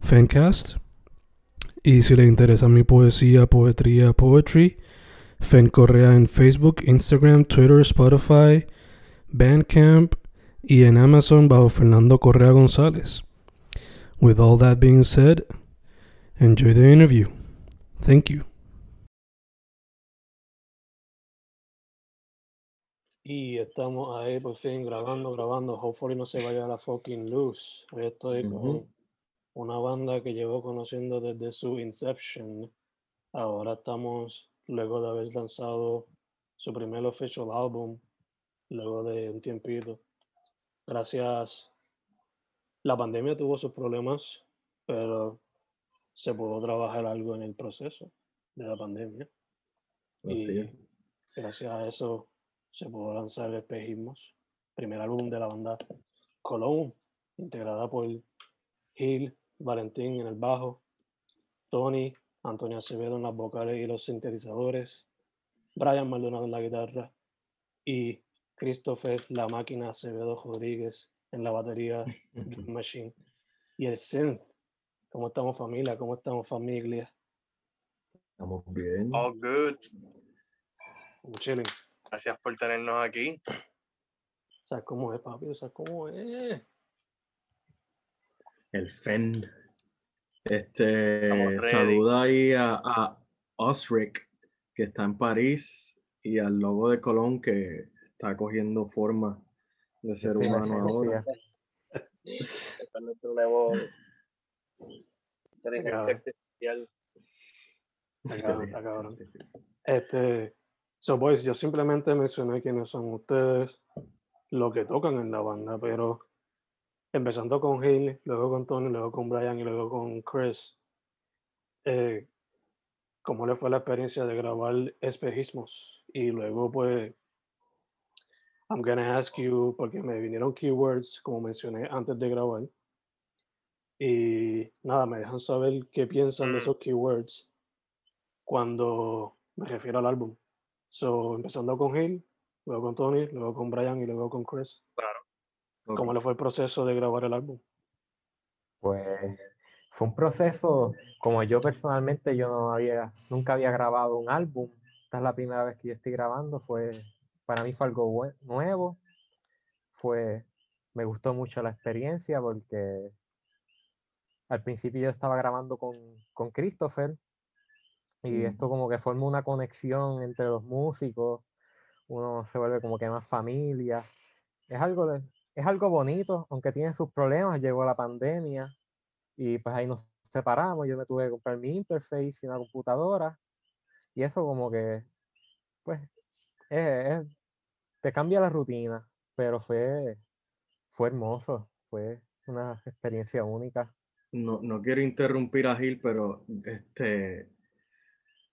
Fancast. Y si le interesa mi poesía, poetría, poetry, Fen Correa en Facebook, Instagram, Twitter, Spotify, Bandcamp y en Amazon bajo Fernando Correa González. With all that being said, enjoy the interview. Thank you. Y estamos ahí por fin grabando, grabando. Hopefully no se vaya la fucking luz. Hoy estoy con una banda que llevo conociendo desde su inception. Ahora estamos, luego de haber lanzado su primer official álbum, luego de un tiempito. Gracias. La pandemia tuvo sus problemas, pero se pudo trabajar algo en el proceso de la pandemia. y gracias a eso se pudo lanzar Espejismos, primer álbum de la banda Cologne, integrada por Gil, Valentín en el bajo, Tony, Antonio Acevedo en las vocales y los sintetizadores, Brian Maldonado en la guitarra y Christopher La Máquina Acevedo Rodríguez en la batería Drum Machine y el synth. ¿Cómo estamos familia? ¿Cómo estamos familia? Estamos bien. All good. Chilling. Gracias por tenernos aquí. ¿Sabes cómo es, papi? ¿Sabes cómo es? El FEN. Este, saluda ahí a, a Osric, que está en París, y al logo de Colón, que está cogiendo forma de ser humano ahora. Este es nuestro nuevo inteligencia artificial. Este, so boys, yo simplemente mencioné quiénes son ustedes, lo que tocan en la banda, pero empezando con Haley, luego con Tony, luego con Brian y luego con Chris. Eh, ¿Cómo le fue la experiencia de grabar espejismos? Y luego, pues, I'm gonna ask you, porque me vinieron keywords, como mencioné antes de grabar. Y nada, me dejan saber qué piensan de esos keywords cuando me refiero al álbum. So, empezando con Hill, luego con Tony, luego con Brian y luego con Chris. Claro. ¿Cómo le fue el proceso de grabar el álbum? Pues fue un proceso, como yo personalmente, yo no había, nunca había grabado un álbum. Esta es la primera vez que yo estoy grabando. Fue, para mí fue algo nuevo. Fue, me gustó mucho la experiencia porque al principio yo estaba grabando con, con Christopher y esto como que forma una conexión entre los músicos. Uno se vuelve como que más familia. Es algo de, es algo bonito, aunque tiene sus problemas, llegó la pandemia y pues ahí nos separamos, yo me tuve que comprar mi interface y una computadora y eso como que, pues, te cambia la rutina, pero fue, fue hermoso, fue una experiencia única. No, no quiero interrumpir a Gil, pero este,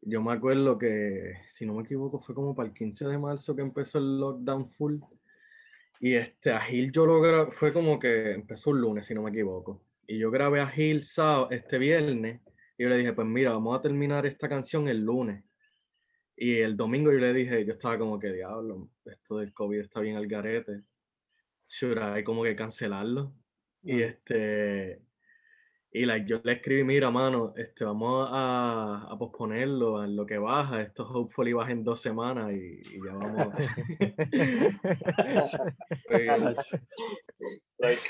yo me acuerdo que, si no me equivoco, fue como para el 15 de marzo que empezó el lockdown full y este, a Gil yo lo grabé, fue como que empezó un lunes, si no me equivoco. Y yo grabé a Gil sábado, este viernes, y yo le dije, pues mira, vamos a terminar esta canción el lunes. Y el domingo yo le dije, yo estaba como que, diablo, esto del COVID está bien al garete. Should hay como que cancelarlo. Y este, y like, yo le escribí, mira, mano, este, vamos a, a posponerlo en lo que baja. Esto hopefully baja en dos semanas y, y ya vamos. like,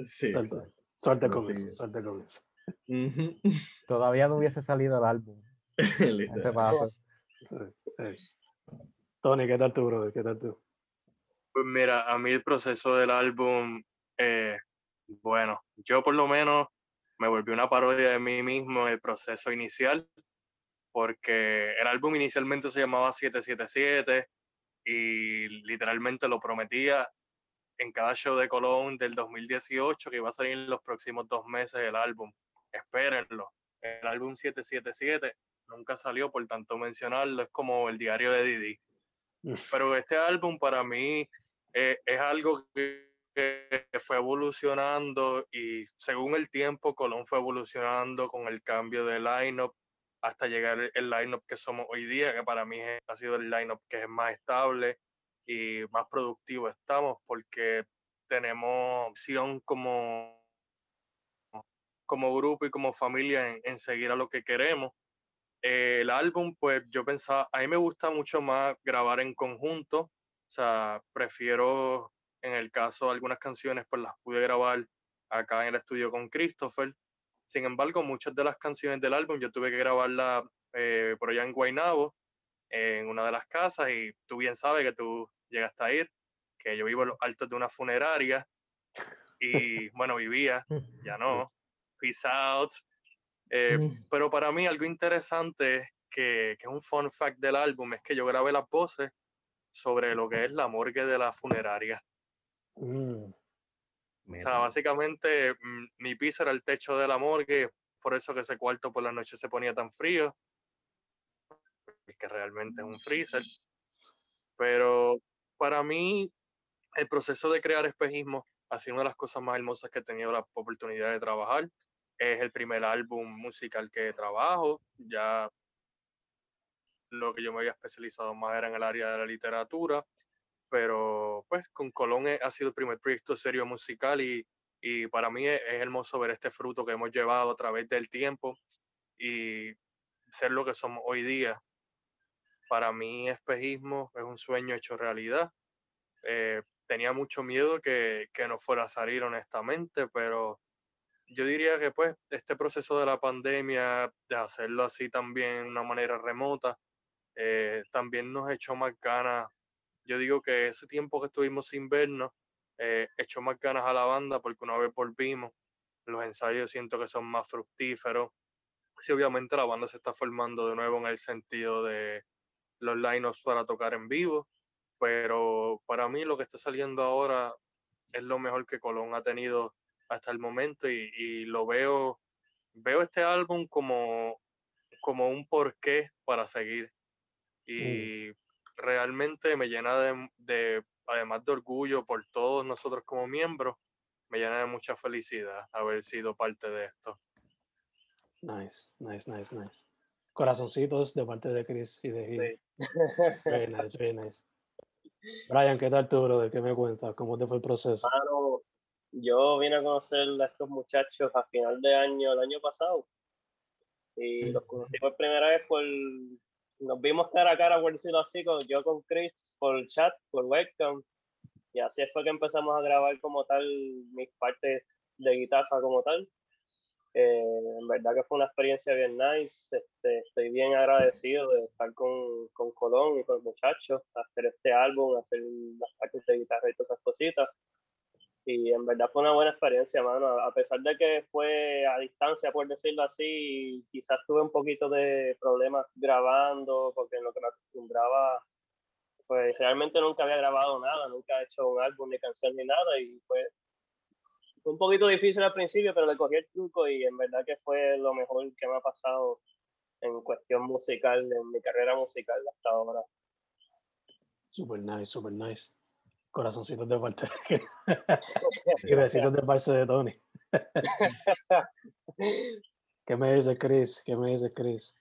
sí. Suerte Pero con sí. eso, suerte con eso. Todavía no hubiese salido el álbum. Ese paso. Tony, ¿qué tal tú, brother? ¿Qué tal tú? Pues mira, a mí el proceso del álbum, eh, bueno, yo por lo menos me volví una parodia de mí mismo en el proceso inicial, porque el álbum inicialmente se llamaba 777 y literalmente lo prometía en cada show de Colón del 2018 que iba a salir en los próximos dos meses el álbum. Espérenlo. El álbum 777 nunca salió, por tanto mencionarlo es como el diario de Didi. Mm. Pero este álbum para mí eh, es algo que, fue evolucionando y según el tiempo Colón fue evolucionando con el cambio de lineup hasta llegar el- lineup que somos hoy día, que para mí ha sido el lineup que es más estable y más productivo estamos porque tenemos opción como, como grupo y como familia en, en seguir a lo que queremos. Eh, el álbum, pues yo pensaba, a mí me gusta mucho más grabar en conjunto, o sea, prefiero, en el caso, algunas canciones, pues las pude grabar acá en el estudio con Christopher. Sin embargo, muchas de las canciones del álbum yo tuve que grabarlas eh, por allá en Guaynabo, en una de las casas, y tú bien sabes que tú llegaste a ir, que yo vivo en los altos de una funeraria, y bueno, vivía, ya no, peace out. Eh, pero para mí algo interesante que, que es un fun fact del álbum es que yo grabé las voces sobre lo que es la morgue de la funeraria. Mm, O sea, básicamente mm, mi piso era el techo de la morgue, por eso que ese cuarto por la noche se ponía tan frío, que realmente es un freezer. Pero para mí el proceso de crear espejismo ha sido una de las cosas más hermosas que he tenido la oportunidad de trabajar. Es el primer álbum musical que trabajo. Ya lo que yo me había especializado más era en el área de la literatura, pero pues con Colón he- ha sido el primer proyecto serio musical y, y para mí es, es hermoso ver este fruto que hemos llevado a través del tiempo y ser lo que somos hoy día. Para mí espejismo es un sueño hecho realidad. Eh, tenía mucho miedo que, que no fuera a salir honestamente, pero yo diría que pues este proceso de la pandemia, de hacerlo así también de una manera remota, eh, también nos echó más ganas. Yo digo que ese tiempo que estuvimos sin vernos, eh, echó más ganas a la banda porque una vez volvimos, los ensayos siento que son más fructíferos. Sí, obviamente la banda se está formando de nuevo en el sentido de los lineups para tocar en vivo, pero para mí lo que está saliendo ahora es lo mejor que Colón ha tenido hasta el momento y, y lo veo, veo este álbum como, como un porqué para seguir y realmente me llena de, de, además de orgullo por todos nosotros como miembros, me llena de mucha felicidad haber sido parte de esto. nice, nice, nice, nice. Corazoncitos de parte de Chris y de Gil. Sí. Very nice, very nice. Brian, ¿qué tal tú, brother? ¿Qué me cuentas? ¿Cómo te fue el proceso? Mano, yo vine a conocer a estos muchachos a final de año, el año pasado. Y los conocí por primera vez por. Nos vimos cara a cara, por decirlo así, con, yo con Chris, por chat, por webcam. Y así fue que empezamos a grabar como tal mis partes de guitarra como tal. Eh, en verdad que fue una experiencia bien nice. Este, estoy bien agradecido de estar con, con Colón y con los muchachos, hacer este álbum, hacer las partes de guitarra y todas esas cositas. Y en verdad fue una buena experiencia, mano. A pesar de que fue a distancia, por decirlo así, quizás tuve un poquito de problemas grabando, porque en lo que me acostumbraba, pues realmente nunca había grabado nada, nunca he hecho un álbum ni canción ni nada. Y pues fue un poquito difícil al principio, pero le cogí el truco y en verdad que fue lo mejor que me ha pasado en cuestión musical, en mi carrera musical hasta ahora. Super nice, super nice. Corazoncitos de parte de y besitos de parte de Tony. ¿Qué me dice Chris? ¿Qué me dice Chris?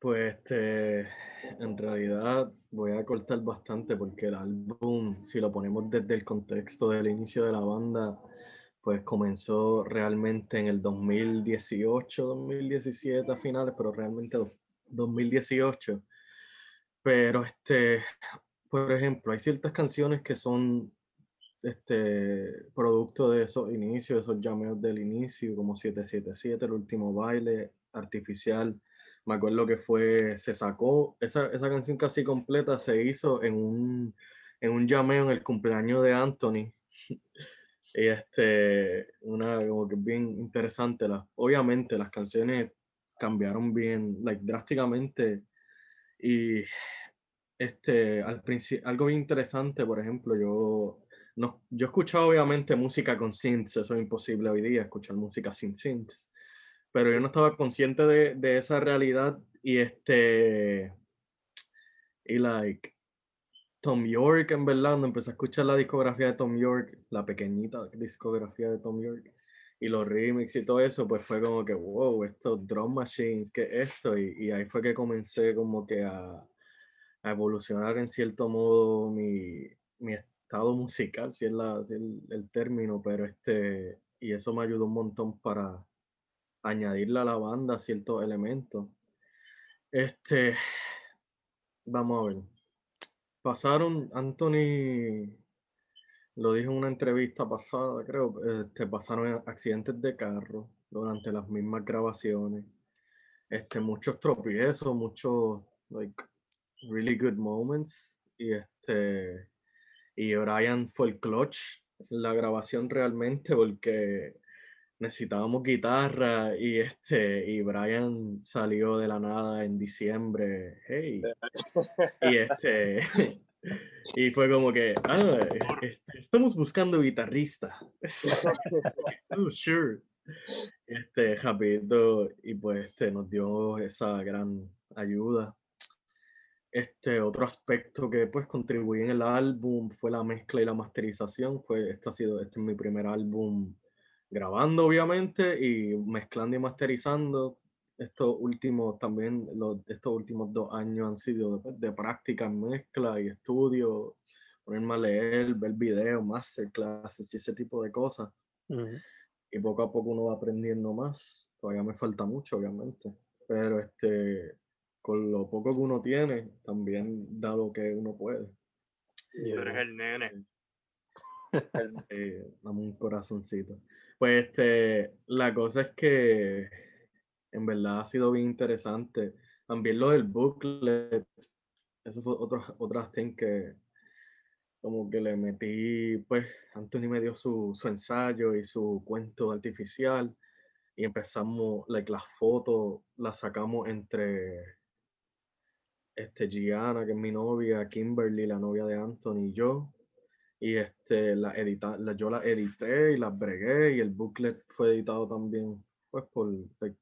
Pues este, en realidad voy a cortar bastante porque el álbum, si lo ponemos desde el contexto del inicio de la banda, pues comenzó realmente en el 2018, 2017 a finales, pero realmente do- 2018. Pero este, por ejemplo, hay ciertas canciones que son este, producto de esos inicios, esos llameos del inicio, como 777, el último baile, artificial. Me acuerdo que fue, se sacó, esa, esa canción casi completa se hizo en un, en un llameo en el cumpleaños de Anthony. y este, una como que bien interesante. La, obviamente las canciones cambiaron bien, like, drásticamente. Y este, al algo bien interesante, por ejemplo, yo no, yo he obviamente música con synths, eso es imposible hoy día, escuchar música sin synths, pero yo no estaba consciente de, de esa realidad y este, y like, Tom York, en verdad, cuando empecé a escuchar la discografía de Tom York, la pequeñita discografía de Tom York, y los remix y todo eso, pues fue como que, wow, estos drum machines, ¿qué es esto? Y, y ahí fue que comencé como que a, a evolucionar en cierto modo mi, mi, musical, si es, la, el, término, pero este, y eso me ayudó un montón para añadirle a la banda ciertos elementos. Este, vamos a ver. Pasaron, Anthony lo dijo en una entrevista pasada, creo, este, pasaron accidentes de carro durante las mismas grabaciones. Este, muchos tropiezos, muchos like really good moments. Y este y Brian fue el clutch en la grabación realmente porque necesitábamos guitarra y este y Brian salió de la nada en diciembre hey y este y fue como que ah, este, estamos buscando guitarrista oh, sure este rapidito y pues este nos dio esa gran ayuda este otro aspecto que pues contribuí en el álbum fue la mezcla y la masterización. Fue, este ha sido, este es mi primer álbum grabando obviamente y mezclando y masterizando. Estos últimos también, los, estos últimos dos años han sido de, práctica en mezcla y estudio, ponerme a leer, ver videos, masterclasses y ese tipo de cosas. Y poco a poco uno va aprendiendo más. Todavía me falta mucho, obviamente. Pero este, con lo poco que uno tiene, también da lo que uno puede. Y eres el nene. Eh, dame un corazoncito. Pues este, la cosa es que en verdad ha sido bien interesante. También lo del booklet, eso fue otro, otra thing que como que le metí, pues Anthony me dio su, su ensayo y su cuento artificial y empezamos, like, las fotos las sacamos entre este, Gianna, que es mi novia, Kimberly, la novia de Anthony, y yo. Y este, la edita, la, yo la edité y la bregué y el booklet fue editado también pues por, like,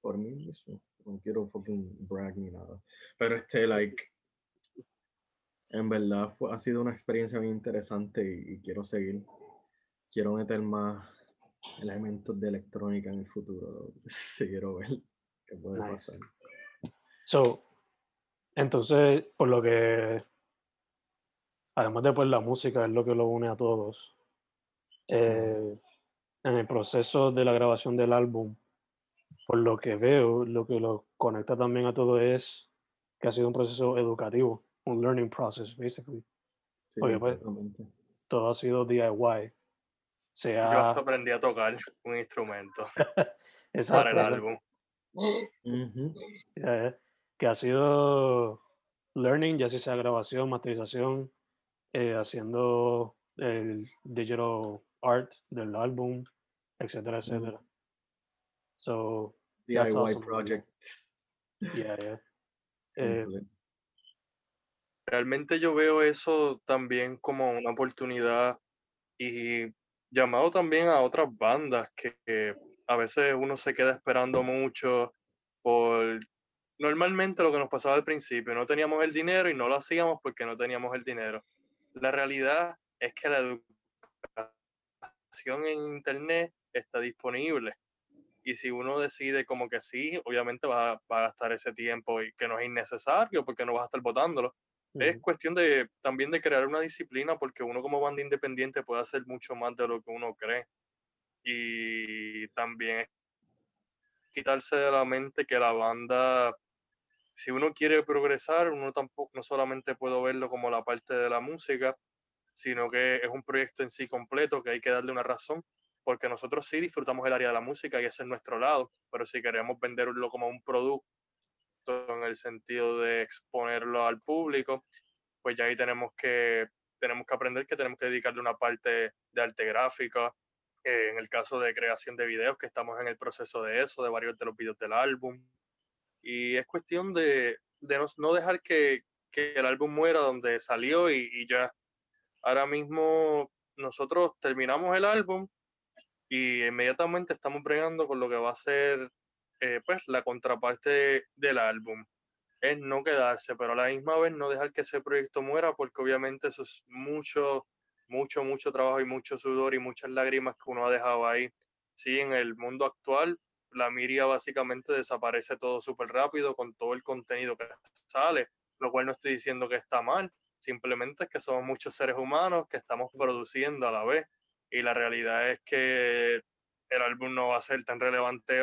por mí mismo. No quiero fucking brag ni nada. Pero este, like, en verdad fue, ha sido una experiencia muy interesante y, quiero seguir. Quiero meter más elementos de electrónica en el futuro. Si quiero ver qué puede pasar. So, entonces, por lo que, además de pues, la música es lo que lo une a todos, eh, en el proceso de la grabación del álbum, por lo que veo, lo que lo conecta también a todo es que ha sido un proceso educativo, un learning process, basically. Sí, pues, todo ha sido DIY. Sea... Yo hasta aprendí a tocar un instrumento para el álbum que ha sido learning, ya sea grabación, masterización, eh, haciendo el digital art del álbum, etcétera, etcétera. So, DIY project. Yeah, yeah. Eh, Realmente yo veo eso también como una oportunidad y llamado también a otras bandas que, que a veces uno se queda esperando mucho por normalmente lo que nos pasaba al principio, no teníamos el dinero y no lo hacíamos porque no teníamos el dinero. La realidad es que la educación en Internet está disponible. Y si uno decide como que sí, obviamente va, a gastar ese tiempo y que no es innecesario porque no vas a estar votándolo. Es cuestión de también de crear una disciplina porque uno como banda independiente puede hacer mucho más de lo que uno cree. Y también quitarse de la mente que la banda si uno quiere progresar, uno tampoco, no solamente puede verlo como la parte de la música, sino que es un proyecto en sí completo que hay que darle una razón, porque nosotros sí disfrutamos el área de la música y ese es nuestro lado, pero si queremos venderlo como un producto en el sentido de exponerlo al público, pues ya ahí tenemos que, tenemos que aprender que tenemos que dedicarle una parte de arte gráfica, eh, en el caso de creación de videos, que estamos en el proceso de eso, de varios de los videos del álbum. Y es cuestión de, no, dejar que, el álbum muera donde salió y, y, ya. Ahora mismo nosotros terminamos el álbum y inmediatamente estamos bregando con lo que va a ser eh, pues la contraparte del álbum. Es no quedarse, pero a la misma vez no dejar que ese proyecto muera porque obviamente eso es mucho mucho, mucho trabajo y mucho sudor y muchas lágrimas que uno ha dejado ahí. Sí, en el mundo actual, la Miria básicamente desaparece todo súper rápido con todo el contenido que sale, lo cual no estoy diciendo que está mal, simplemente es que somos muchos seres humanos que estamos produciendo a la vez y la realidad es que el álbum no va a ser tan relevante,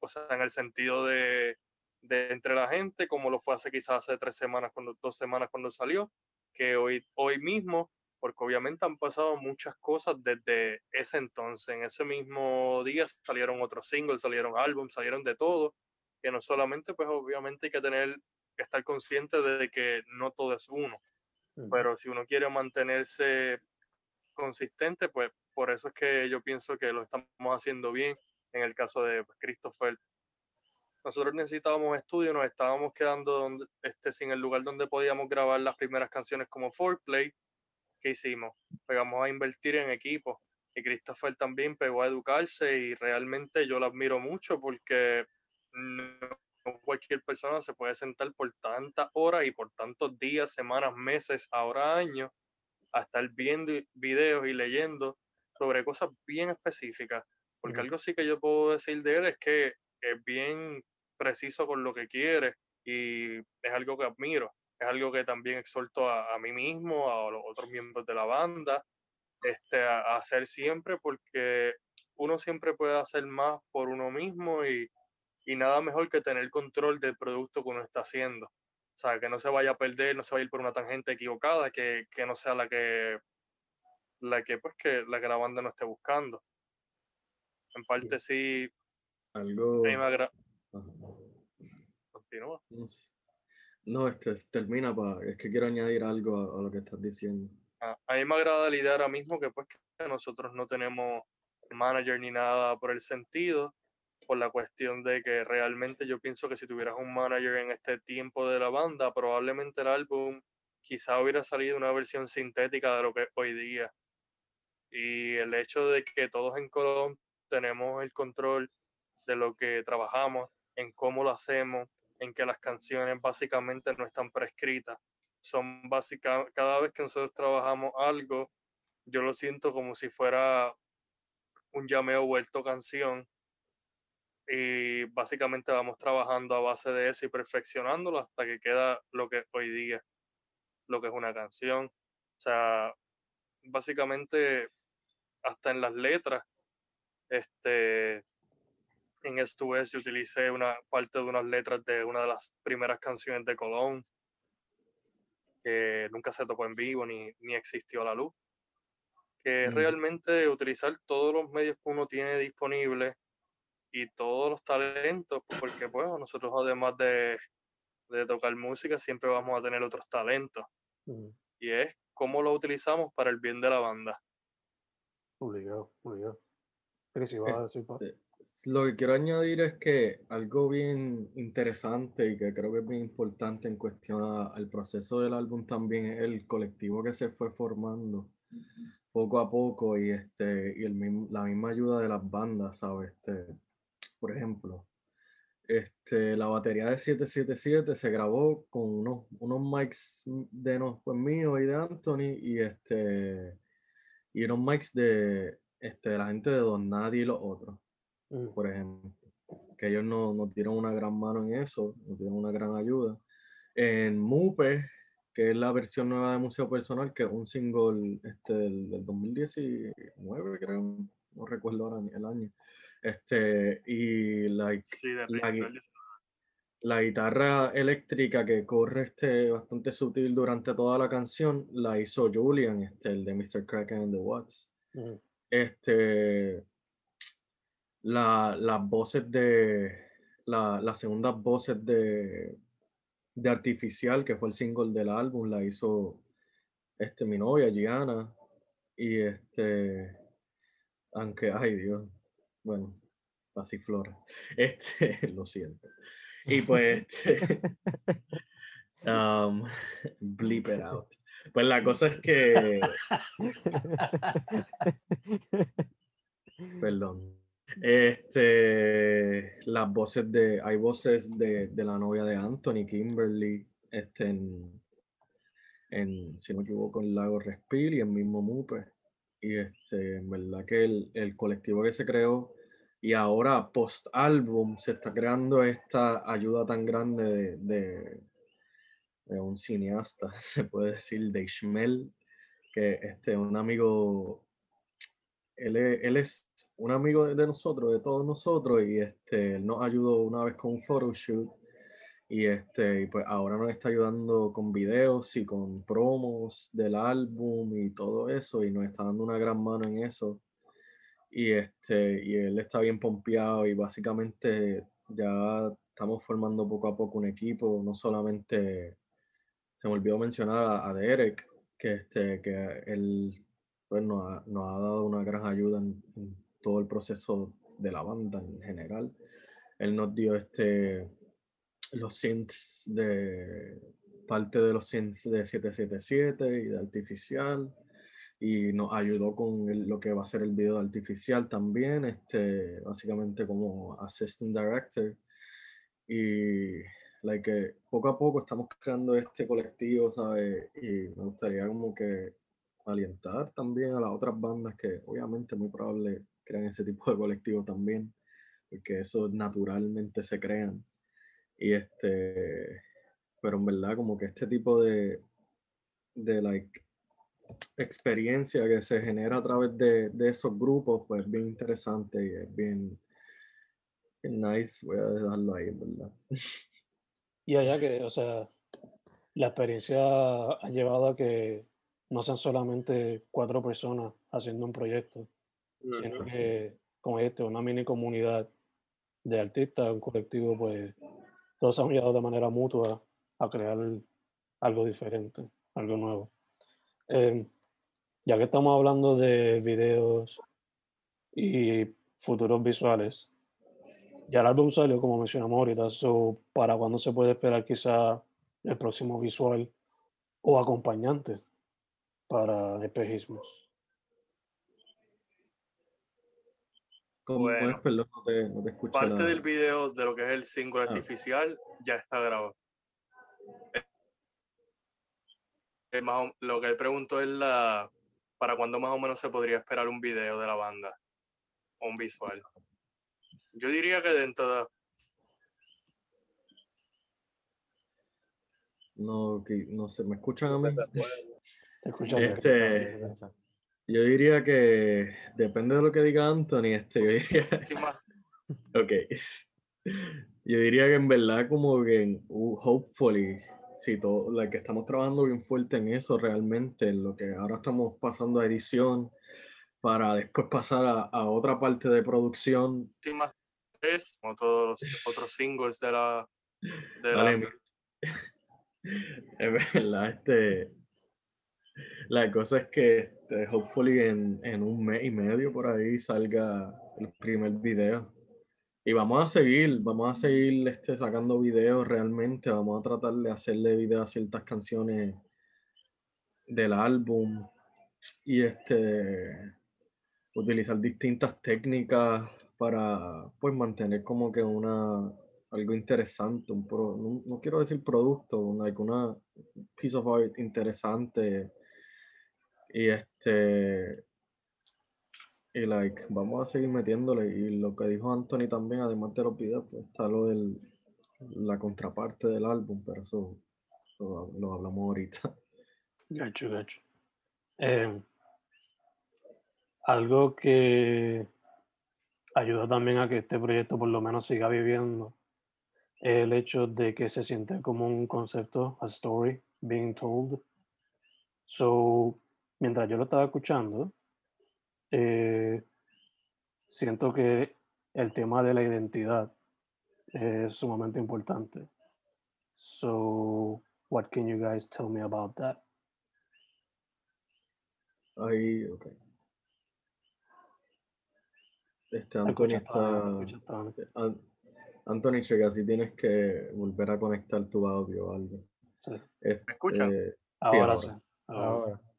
o sea, en el sentido de, de entre la gente como lo fue hace quizás hace tres semanas, cuando, dos semanas cuando salió, que hoy, hoy mismo porque obviamente han pasado muchas cosas desde ese entonces. En ese mismo día salieron otros singles, salieron álbumes, salieron de todo, que no solamente, pues obviamente hay que tener, estar consciente de que no todo es uno, pero si uno quiere mantenerse consistente, pues por eso es que yo pienso que lo estamos haciendo bien en el caso de pues, Christopher. Nosotros necesitábamos estudio, nos estábamos quedando donde, este, sin el lugar donde podíamos grabar las primeras canciones como Foreplay ¿qué hicimos? Pegamos a invertir en equipo. Y Christopher también pegó a educarse y realmente yo lo admiro mucho porque no cualquier persona se puede sentar por tantas horas y por tantos días, semanas, meses, ahora años, a estar viendo videos y leyendo sobre cosas bien específicas. Porque algo sí que yo puedo decir de él es que es bien preciso con lo que quiere y es algo que admiro es algo que también exhorto a, a, mí mismo, a los otros miembros de la banda, este, a, a, hacer siempre, porque uno siempre puede hacer más por uno mismo y, y nada mejor que tener control del producto que uno está haciendo. O sea, que no se vaya a perder, no se vaya a ir por una tangente equivocada, que, que no sea la que, la que, pues, que, la que la banda no esté buscando. En parte sí. Algo. Continúa. No, este, termina, pa, es que quiero añadir algo a, lo que estás diciendo. A, mí me agrada la idea ahora mismo que pues que nosotros no tenemos manager ni nada por el sentido, por la cuestión de que realmente yo pienso que si tuvieras un manager en este tiempo de la banda, probablemente el álbum quizá hubiera salido una versión sintética de lo que es hoy día. Y el hecho de que todos en Colón tenemos el control de lo que trabajamos, en cómo lo hacemos, en que las canciones básicamente no están prescritas. Son básicamente, cada vez que nosotros trabajamos algo, yo lo siento como si fuera un llameo vuelto canción. Y básicamente vamos trabajando a base de eso y perfeccionándolo hasta que queda lo que hoy día, lo que es una canción. O sea, básicamente hasta en las letras, este, en esto yo utilicé una parte de unas letras de una de las primeras canciones de Colón, que nunca se tocó en vivo ni, ni existió a la luz. Que es realmente utilizar todos los medios que uno tiene disponibles y todos los talentos, porque pues nosotros además de, de tocar música siempre vamos a tener otros talentos. Mm. Y es cómo lo utilizamos para el bien de la banda. Obligado, obligado. Pero si vas a decir? Lo que quiero añadir es que algo bien interesante y que creo que es bien importante en cuestión al proceso del álbum también es el colectivo que se fue formando poco a poco y, este, y el mismo- la misma ayuda de las bandas, ¿sabes? Este, por ejemplo, este, la batería de 777 se grabó con unos, unos mics de nos, pues, míos y de Anthony y, este, y unos mics de, este, de la gente de Don Nadie y los otros Mm. por ejemplo, que ellos no, no dieron una gran mano en eso, no dieron una gran ayuda. En Mupe, que es la versión nueva de Museo Personal, que es un single este, del, del 2019, creo, no recuerdo ahora ni el año. Este, y like, Sí, de la, la guitarra eléctrica que corre este bastante sutil durante toda la canción la hizo Julian, este, el de Mr. Kraken and the Watts. Ujú. Este, la- las voces de, la- las segundas voces de, de Artificial, que fue el single del álbum, la hizo este, mi novia, Gianna. Y este, aunque, ay Dios, bueno, pasiflora. Este, lo siento. Y pues, este, um, bleep it out. Pues la cosa es que, perdón, este, las voces de, hay voces de, de la novia de Anthony, Kimberly, este, en, en, si no me equivoco, en Lago Respil y en mismo Mupe. Y este, en verdad que el, el colectivo que se creó y ahora post álbum se está creando esta ayuda tan grande de, de, de un cineasta, se puede decir, de Ishmael, que este, un amigo, él es, un amigo de- nosotros, de todos nosotros, y este, él nos ayudó una vez con un photoshoot, y este, pues ahora nos está ayudando con videos y con promos del álbum y todo eso, y nos está dando una gran mano en eso. Y este, y él está bien pompeado y básicamente ya estamos formando poco a poco un equipo, no solamente se me olvidó mencionar a, a Derek, que este, que él pues, nos, ha, nos ha dado una gran ayuda en, todo el proceso de la banda en general. Él nos dio este los synths de parte de los synths de 777 y de artificial y nos ayudó con lo que va a ser el video de artificial también, este, básicamente como assistant director. Y like, poco a poco estamos creando este colectivo, ¿sabes? Y me gustaría como que alientar también a las otras bandas que obviamente muy probable crean ese tipo de colectivo también, porque eso naturalmente se crean. Y este, pero en verdad como que este tipo de, de like experiencia que se genera a través de, de esos grupos, pues bien interesante y es bien, nice. Voy a dejarlo ahí, verdad. Y allá que, o sea, la experiencia ha llevado a que no sean solamente cuatro personas haciendo un proyecto, sino que, como este, una mini comunidad de artistas, un colectivo, pues todos se han ayudado de manera mutua a crear algo diferente, algo nuevo. Em, ya que estamos hablando de videos y futuros visuales, ya el álbum salió, como mencionamos ahorita, so, ¿para cuándo se puede esperar quizá el próximo visual o acompañante para espejismos? Bueno. Perdón, no te, no te escuché Parte del video de lo que es el single Ah. artificial ya está grabado. Eh, más o- lo que él preguntó es la para cuándo más o menos se podría esperar un video de la banda o un visual. Yo diría que dentro de No, que, no sé, ¿me escuchan a mí? Este, yo diría que depende de lo que diga Anthony, este, yo diría, ok, yo diría que en verdad como que, en- uh, hopefully, si todo, la que estamos trabajando bien fuerte en eso realmente, en lo que ahora estamos pasando a edición para después pasar a, a otra parte de producción. sí, más tres, como todos los otros singles de la de Dale, la Es verdad, este, la cosa es que este, hopefully en, en un mes y medio por ahí salga el primer video. Y vamos a seguir, vamos a seguir este, sacando videos realmente, vamos a tratar de hacerle video a ciertas canciones del álbum y este utilizar distintas técnicas para pues mantener como que una algo interesante, un pro- no, no quiero decir producto, like una piece of art interesante y este y like vamos a seguir metiéndole y lo que dijo Anthony también además de los videos pues está lo del la contraparte del álbum pero eso, eso lo hablamos ahorita Gacho, gacho. Eh, algo que ayuda también a que este proyecto por lo menos siga viviendo el hecho de que se siente como un concepto, a story being told. So, mientras yo lo estaba escuchando, eh, siento que el tema de la identidad es sumamente importante. So, what can you guys tell me about that? Ahí, ok. Este ¿Me Anthony escuchas, está. ¿Me escuchas, An- Anthony, checa si tienes que volver a conectar tu audio o algo. Sí. Este, escuchan? Ahora ahora. sí. ahora. Ahora.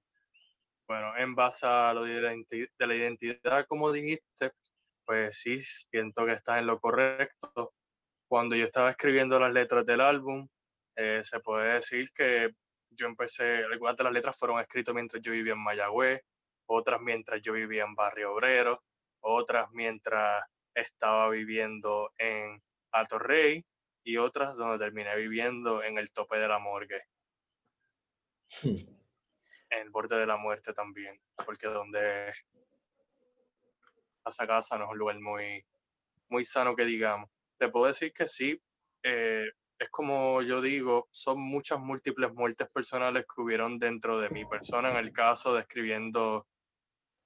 Bueno, en base a lo de la, identi- de la identidad, como dijiste, pues sí, siento que estás en lo correcto. Cuando yo estaba escribiendo las letras del álbum, eh, se puede decir que yo empecé, algunas de las letras fueron escritas mientras yo vivía en Mayagüez, otras mientras yo vivía en Barrio Obrero, otras mientras estaba viviendo en Atorrey y otras donde terminé viviendo en el tope de la morgue Hmm. En el borde de la muerte también, porque donde esa casa no es un lugar muy, muy sano que digamos. Te puedo decir que sí, eh, es como yo digo, son muchas múltiples muertes personales que hubieron dentro de mi persona en el caso de escribiendo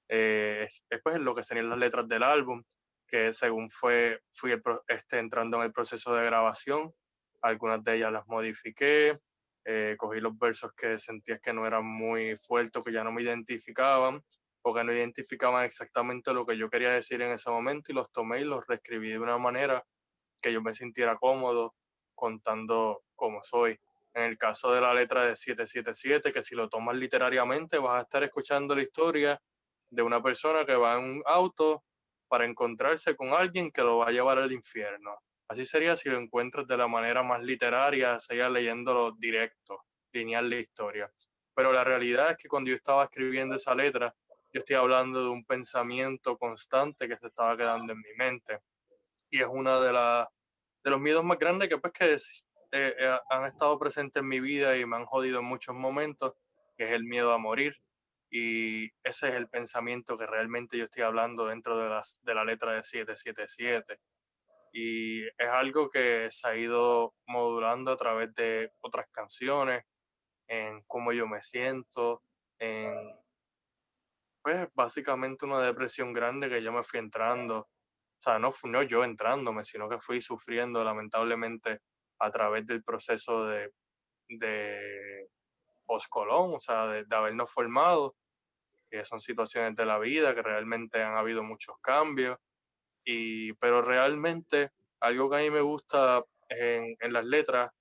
eh, después lo que serían las letras del álbum, que según fue, fui este, entrando en el proceso de grabación, algunas de ellas las modifiqué, eh, cogí los versos que sentías que no eran muy fuertes, que ya no me identificaban, o que no identificaban exactamente lo que yo quería decir en ese momento, y los tomé y los reescribí de una manera que yo me sintiera cómodo contando como soy. En el caso de la letra de 777, que si lo tomas literariamente vas a estar escuchando la historia de una persona que va en un auto para encontrarse con alguien que lo va a llevar al infierno. Así sería si lo encuentras de la manera más literaria, sería leyéndolo directo, lineal la historia. Pero la realidad es que cuando yo estaba escribiendo esa letra, yo estoy hablando de un pensamiento constante que se estaba quedando en mi mente. Y es una de, de los miedos más grandes que pues que eh, eh, han estado presentes en mi vida y me han jodido en muchos momentos, es el miedo a morir. Y ese es el pensamiento que realmente yo estoy hablando dentro de, las, de la letra de 777. Y es algo que se ha ido modulando a través de otras canciones, en cómo yo me siento, en pues básicamente una depresión grande que yo me fui entrando. O sea, no, no yo entrándome, sino que fui sufriendo lamentablemente a través del proceso de, de poscolón, o sea, de, de habernos formado, que son situaciones de la vida, que realmente han habido muchos cambios, y, pero realmente algo que a mí me gusta en, en las letras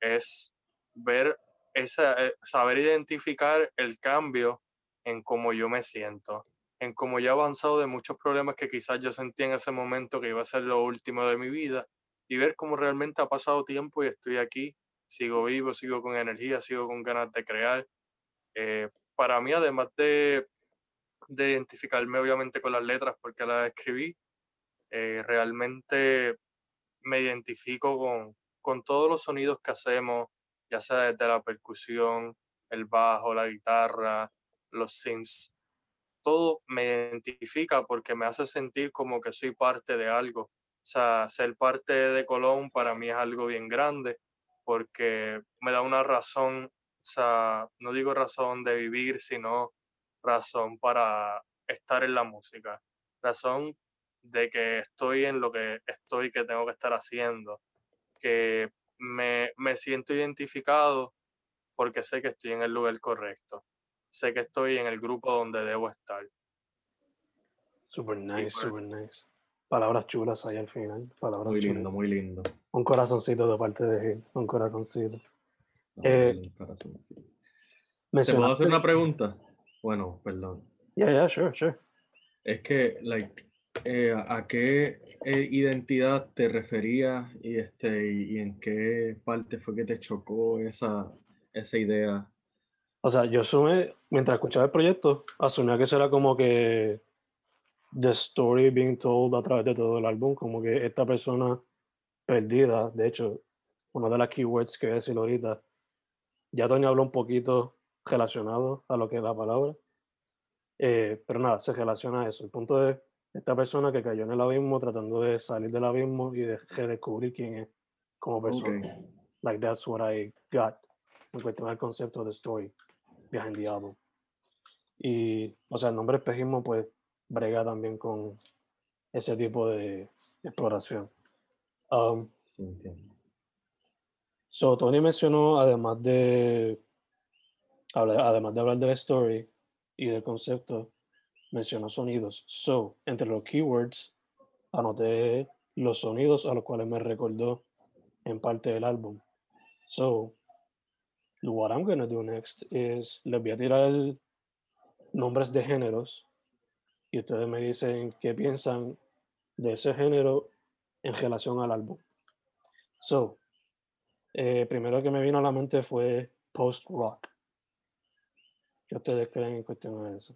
es ver esa, eh, saber identificar el cambio en cómo yo me siento, en cómo yo he avanzado de muchos problemas que quizás yo sentí en ese momento que iba a ser lo último de mi vida y ver cómo realmente ha pasado tiempo y estoy aquí, sigo vivo, sigo con energía, sigo con ganas de crear. Eh, para mí, además de, de identificarme obviamente con las letras porque las escribí, eh, realmente me identifico con, con todos los sonidos que hacemos, ya sea desde la percusión, el bajo, la guitarra, los synths. Todo me identifica porque me hace sentir como que soy parte de algo. O sea, ser parte de Colón para mí es algo bien grande porque me da una razón, o sea, no digo razón de vivir, sino razón para estar en la música. Razón de que estoy en lo que estoy, que tengo que estar haciendo, que me, me siento identificado porque sé que estoy en el lugar correcto, sé que estoy en el grupo donde debo estar. Super nice, pues- super nice. Palabras chulas ahí al final. Palabras Muy chulas. lindo, muy lindo. Un corazoncito de parte de Gil. Un corazoncito. Ah, Eh, corazoncito. ¿Te puedo hacer una pregunta? Bueno, perdón. Yeah, yeah, sure, sure. Es que, like, eh, ¿a qué eh, identidad te referías y, este, y, y en qué parte fue que te chocó esa, esa idea? O sea, yo asumí, mientras escuchaba el proyecto, asumía que eso era como que the story being told a través de todo el álbum, como que esta persona perdida, de hecho, una de las keywords que voy a decir ahorita, ya Tony habló un poquito relacionado a lo que es la palabra, eh, pero nada, se relaciona a eso. El punto es esta persona que cayó en el abismo tratando de salir del abismo y de redescubrir quién es. como persona. Like that's what I got en cuestión del concepto de story behind the album. Y, o sea, el nombre espejismo pues brega también con ese tipo de exploración. Um, Sí, entiendo. So, Tony mencionó, además de, además de hablar de la story y del concepto, mencionó sonidos. So, entre los keywords, anoté los sonidos a los cuales me recordó en parte del álbum. So, what I'm gonna do next is, les voy a tirar nombres de géneros y ustedes me dicen qué piensan de ese género en relación al álbum. So, eh, primero que me vino a la mente fue post-rock. ¿Qué ustedes creen en cuestión de eso?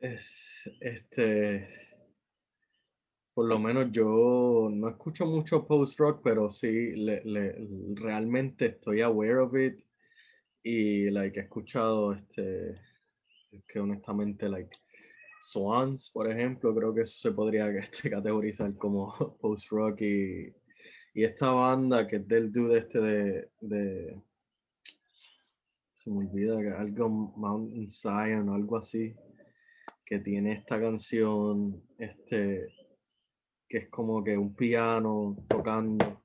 Es, este, por lo menos yo no escucho mucho post-rock, pero sí, le, le- realmente estoy aware of it y, like, he escuchado, este, que honestamente, like, Swans, por ejemplo, creo que eso se podría este, categorizar como post-rock y, y esta banda que es del dude este de, de se me olvida que algo Mountain Zion o algo así que tiene esta canción este que es como que un piano tocando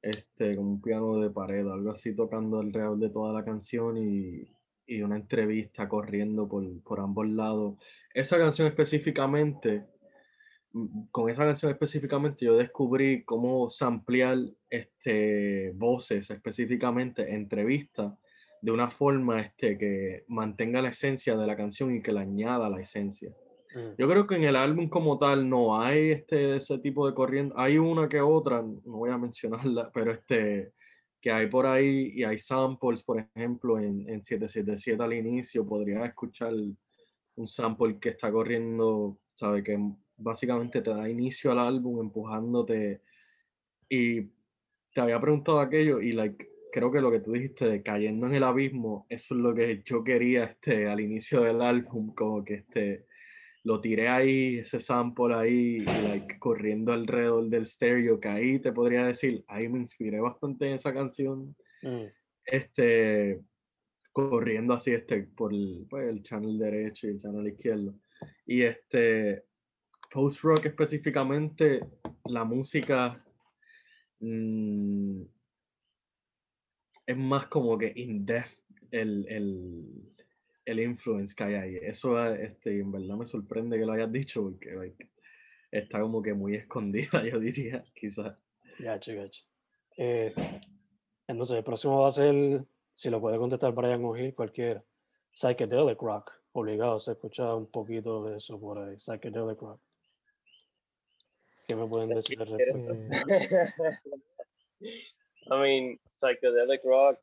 este como un piano de pared algo así tocando alrededor de toda la canción y, y una entrevista corriendo por, por ambos lados. Esa canción específicamente mm, con esa canción específicamente yo descubrí cómo samplear este, voces específicamente, entrevistas, de una forma este, que mantenga la esencia de la canción y que le añada la esencia. Mm, Yo creo que en el álbum como tal no hay este, ese tipo de corriente. Hay una que otra, no voy a mencionarla, pero este, que hay por ahí y hay samples, por ejemplo, en, en 777 al inicio, podrías escuchar un sample que está corriendo, ¿sabe? Que básicamente te da inicio al álbum empujándote y te había preguntado aquello y like, creo que lo que tú dijiste de cayendo en el abismo, eso es lo que yo quería este, al inicio del álbum, como que este, lo tiré ahí, ese sample ahí, like, corriendo alrededor del stereo, que ahí te podría decir, ahí me inspiré bastante en esa canción, mm, este, corriendo así este, por el, pues, el channel derecho y el channel izquierdo. Y este, post-rock específicamente, la música mm, es más como que in-depth el, el, el influence que hay ahí. Eso este, en verdad me sorprende que lo hayas dicho porque like, está como que muy escondida, yo diría, quizás. Gacho, gacho. Eh, entonces, el próximo va a ser, si lo puede contestar Brian O'Hill, cualquiera. Psychedelic Rock. Obligado, se escucha un poquito de eso por ahí. Psychedelic Rock. ¿Qué me pueden decir al respecto? I mean, psychedelic rock,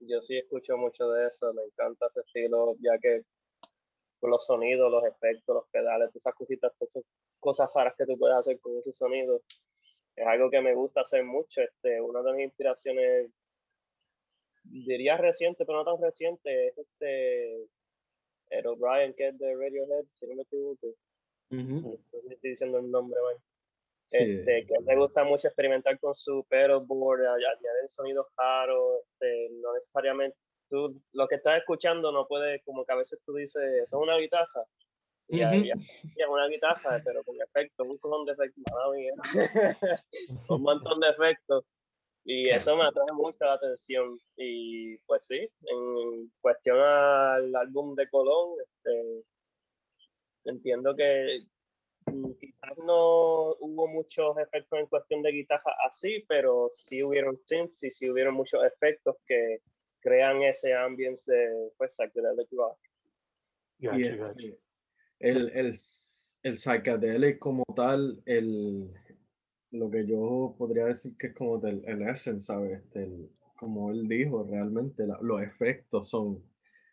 yo sí escucho mucho de eso, me encanta ese estilo, ya que con los sonidos, los efectos, los pedales, todas esas cositas, todas esas cosas raras que tú puedes hacer con esos sonidos, es algo que me gusta hacer mucho. Este, una de mis inspiraciones, diría reciente, pero no tan reciente, es este, el O'Brien, que es de Radiohead, si no me equivoco. No sé si estoy diciendo el nombre Sí, Este, que le gusta mucho experimentar con su pedalboard, a- añadir sonidos raros, este, no necesariamente, tú lo que estás escuchando no puede, como que a veces tú dices, eso es una guitarra, y y es una guitarra, pero con efectos, un cojón de efectos, un montón de efectos, y eso me atrae mucho la atención, y pues sí, en cuestión al álbum de Colón, este, entiendo que quizás no hubo muchos efectos en cuestión de guitarra así, pero sí hubieron synths y sí hubieron muchos efectos que crean ese ambience de pues psychedelic rock. Y Gacho, gacho. este, el, el, el psychedelic como tal, el, lo que yo podría decir que es como del, el essence, ¿sabes? Este, el- como él dijo, realmente la- los efectos son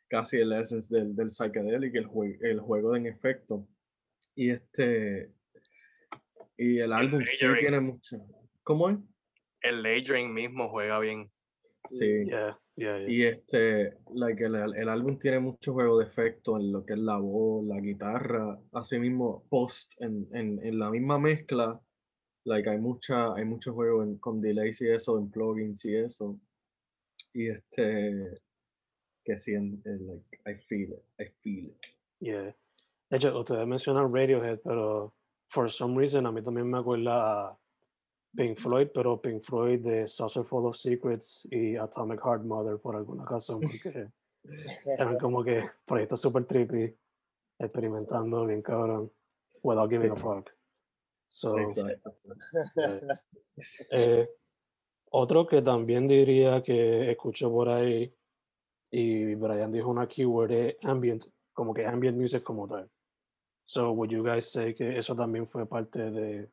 casi el essence del, del psychedelic, el, jue- el juego en efecto. Y este, y el álbum sí tiene mucho. ¿Cómo es? El layering mismo juega bien. Sí. Yeah, yeah, yeah. Y este, like, el, el álbum tiene mucho juego de efecto en lo que es la voz, la guitarra, así mismo post en, en, en la misma mezcla, like hay mucha, hay muchos juegos en- con delays y eso, en plugins y eso. Y este, que sí, en, en, like, I feel it, I feel it. Yeah. De hecho, ustedes mencionan Radiohead, pero for some reason a mí también me acuerda a Pink Floyd, pero Pink Floyd de Saucer Full of Secrets y Atomic Heart Mother por alguna razón, porque eran como que proyectos super trippy, experimentando bien cabrón, without giving a fuck. So, eh, eh, otro que también diría que escucho por ahí, y Brian dijo una keyword, es ambient, como que ambient music como tal. So, would you guys say que eso también fue parte de,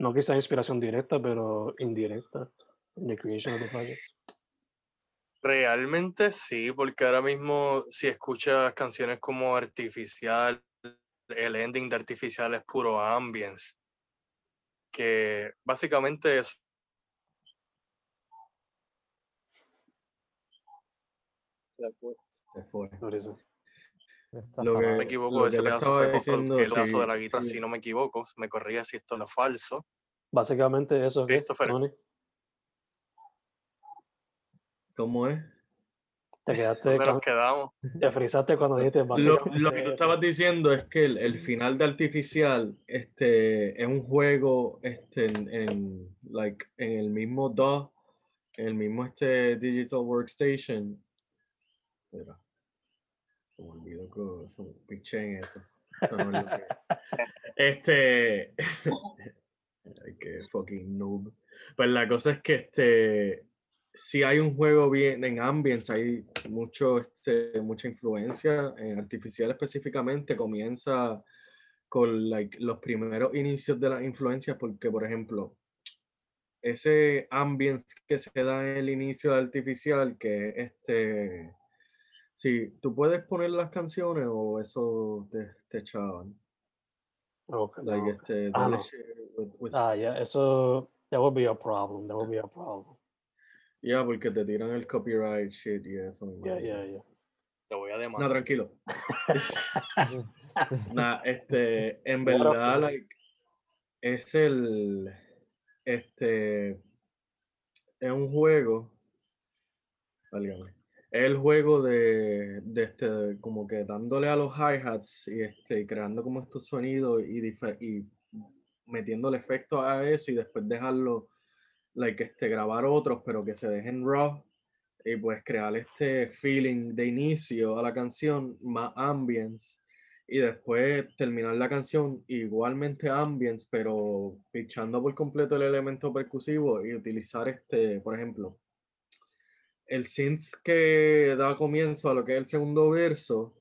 no quizá inspiración directa, pero indirecta, en the creation of the project? Realmente sí, porque ahora mismo si escuchas canciones como Artificial, el ending de Artificial es puro ambience, que básicamente es Se fue. Se fue. Por eso. Lo no que- me equivoco, lo ese pedazo fue por diciendo, el pedazo de la guitarra, sí. si no me equivoco, me corría si esto no es falso. Básicamente eso. Tony, ¿Cómo es? te quedaste, ¿Dónde nos con- quedamos? te frizaste cuando dijiste Lo, que tú estabas diciendo es que el, el final de Artificial este, es un juego este, en, en, like, en el mismo DAW, en el mismo este, Digital Workstation. Espera. Olvidó que se me piché en eso. No lo que- Este. Ay, qué fucking noob. Pues la cosa es que este. Si hay un juego bien en Ambience, hay mucho, este, mucha influencia. En artificial específicamente comienza con like, los primeros inicios de las influencias, porque, por ejemplo, ese ambience que se da en el inicio de artificial, que este. Sí, tú puedes poner las canciones o eso te, te echaban. Ok, Like no. este, Ah, no. with- with Ah, ya, eso, that would be a problem, that would be a problem. Ya, porque te tiran el copyright shit y eso. me Yeah, yeah, yeah. Te voy a No, demandar. tranquilo. Nah, este, en verdad, like, es el, este, es un juego, válgame, el juego de, de este, como que dándole a los hi-hats y este, creando como estos sonidos y, y metiéndole efectos a eso y después dejarlo, like, este, grabar otros, pero que se dejen raw y pues crear este feeling de inicio a la canción, más ambience, y después terminar la canción igualmente ambience, pero pichando por completo el elemento percusivo y utilizar este, por ejemplo, el synth que da comienzo a lo que es el segundo verso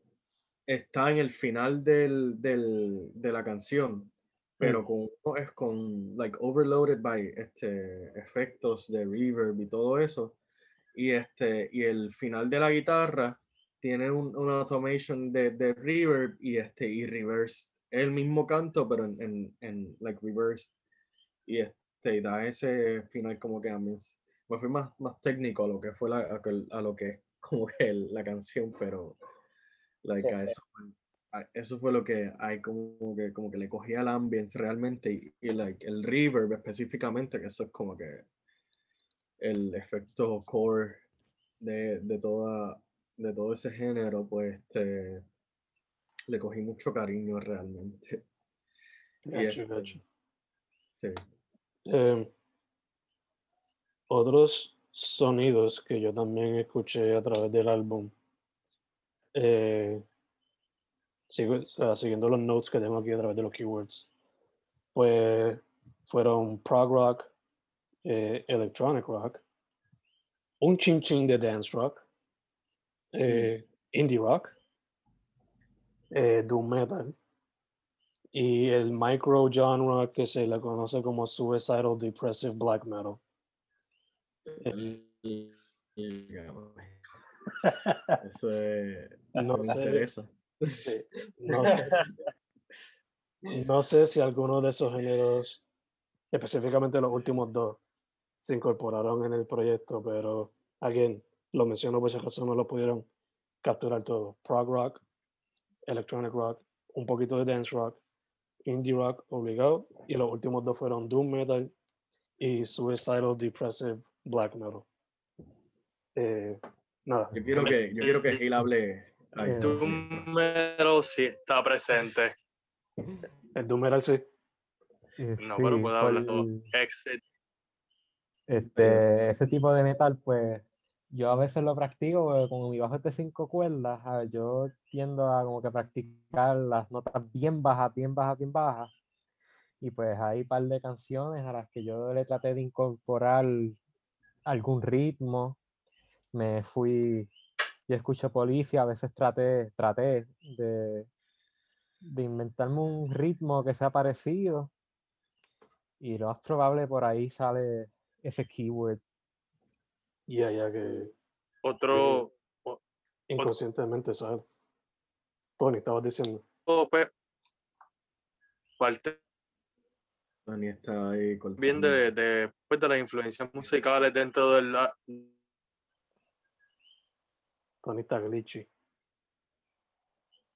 está en el final del, del- de la canción, pero con, es con like overloaded by este, efectos de reverb y todo eso. Y este y el final de la guitarra tiene un, una automation de, de reverb y este y reverse Es el mismo canto pero en, en, en like reverse. Y este y da ese final como que a mí es- me fui más, más técnico a lo que fue la, a, lo que es como que la canción pero like a eso a- eso fue lo que hay como que como que le cogía el ambience realmente y, y like el reverb específicamente que eso es como que el efecto core de, de toda de todo ese género pues este le cogí mucho cariño realmente. Y este, gotcha. sí. Eh, otros sonidos que yo también escuché a través del álbum, eh, sigo, o sea, siguiendo los notes que tengo aquí a través de los keywords, pues fueron prog rock, eh, electronic rock, un chin chin de dance rock, eh, indie rock, doom metal y el micro genre que se le conoce como suicidal depressive black metal. El- eso, es, eso No me sé. interesa Sí, No sé, no sé si alguno de esos géneros, específicamente los últimos dos, se incorporaron en el proyecto, pero, again, lo menciono por si acaso no lo pudieron capturar todo. Prog rock, electronic rock, un poquito de dance rock indie rock obligado y los últimos dos fueron doom metal y suicidal depressive black metal. Eh, nada, Yo quiero que, yo quiero que Gil hable. Ay, Eh, Tu número sí está presente. el doom metal sí. No, pero sí, puedo hablar todo. Exit. Este, ese tipo de metal, pues yo a veces lo practico como mi bajo es de cinco cuerdas, yo tiendo a como que practicar las notas bien bajas, bien bajas, bien bajas. Y pues hay un par de canciones a las que yo le traté de incorporar algún ritmo. Me fui, yo escucho Policia, a veces traté, traté de, de inventarme un ritmo que sea parecido. Y lo más probable por ahí sale ese keyword. Y ya que Otro, inconscientemente sale. Tony, estabas diciendo. oh, pues, parte Dani está ahí con bien de, de, pues, de las influencias musicales dentro del Tony está glitchy.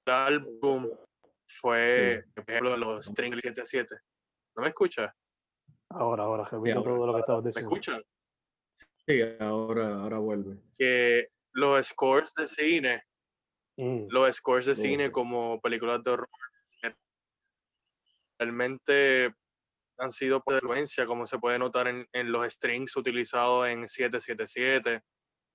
álbum fue, por ejemplo, los String 77. ¿No me escuchas? Ahora, ahora, repito ahora, todo lo que estabas ¿Me diciendo. escuchan? Sí, ahora, ahora vuelve. Que los scores de cine Mm, los scores de cine como películas de horror realmente han sido por influencia, como se puede notar en, en los strings utilizados en 777,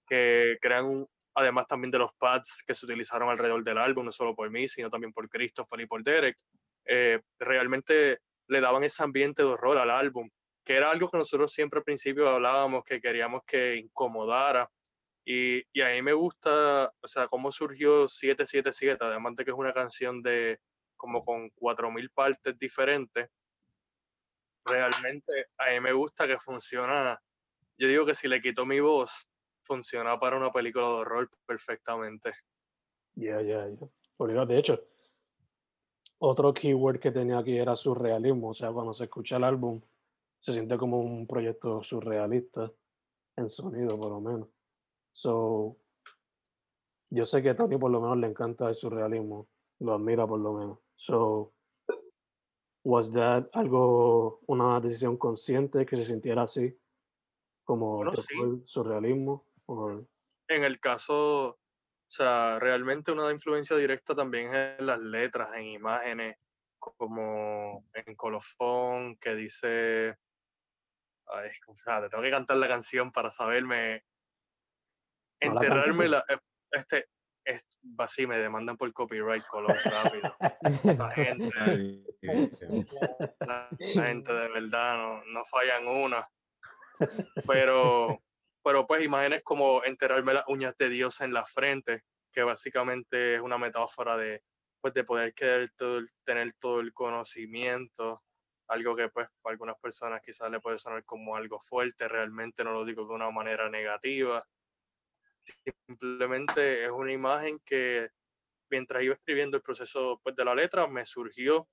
que crean un, además también de los pads que se utilizaron alrededor del álbum, no solo por mí, sino también por Christopher y por Derek, eh, realmente le daban ese ambiente de horror al álbum, que era algo que nosotros siempre al principio hablábamos, que queríamos que incomodara, y, y a mí me gusta, o sea, cómo surgió 777, además de que es una canción de como con 4.000 partes diferentes. Realmente a mí me gusta que funciona. Yo digo que si le quito mi voz, funciona para una película de horror perfectamente. Ya, ya, ya. Obligado. De hecho, otro keyword que tenía aquí era surrealismo. O sea, cuando se escucha el álbum, se siente como un proyecto surrealista en sonido, por lo menos. So, yo sé que a Tony por lo menos le encanta el surrealismo, lo admira por lo menos. So, was that algo, una decisión consciente que se sintiera así, como Bueno, sí. el surrealismo? o- En el caso, o sea, realmente una influencia directa también es en las letras, en imágenes, como en colofón, que dice. Ay, o sea, te tengo que cantar la canción para saberme. Enterrarme la. eh, Este, es, va, sí, me demandan por copyright, color rápido. Esa gente, esa gente de verdad no, no fallan una. Pero, pero pues imágenes como enterrarme las uñas de Dios en la frente, que básicamente es una metáfora de, pues, de poder querer todo el- tener todo el conocimiento, algo que pues para algunas personas quizás le puede sonar como algo fuerte, realmente no lo digo de una manera negativa. Simplemente es una imagen que mientras iba escribiendo el proceso pues, de la letra, me surgió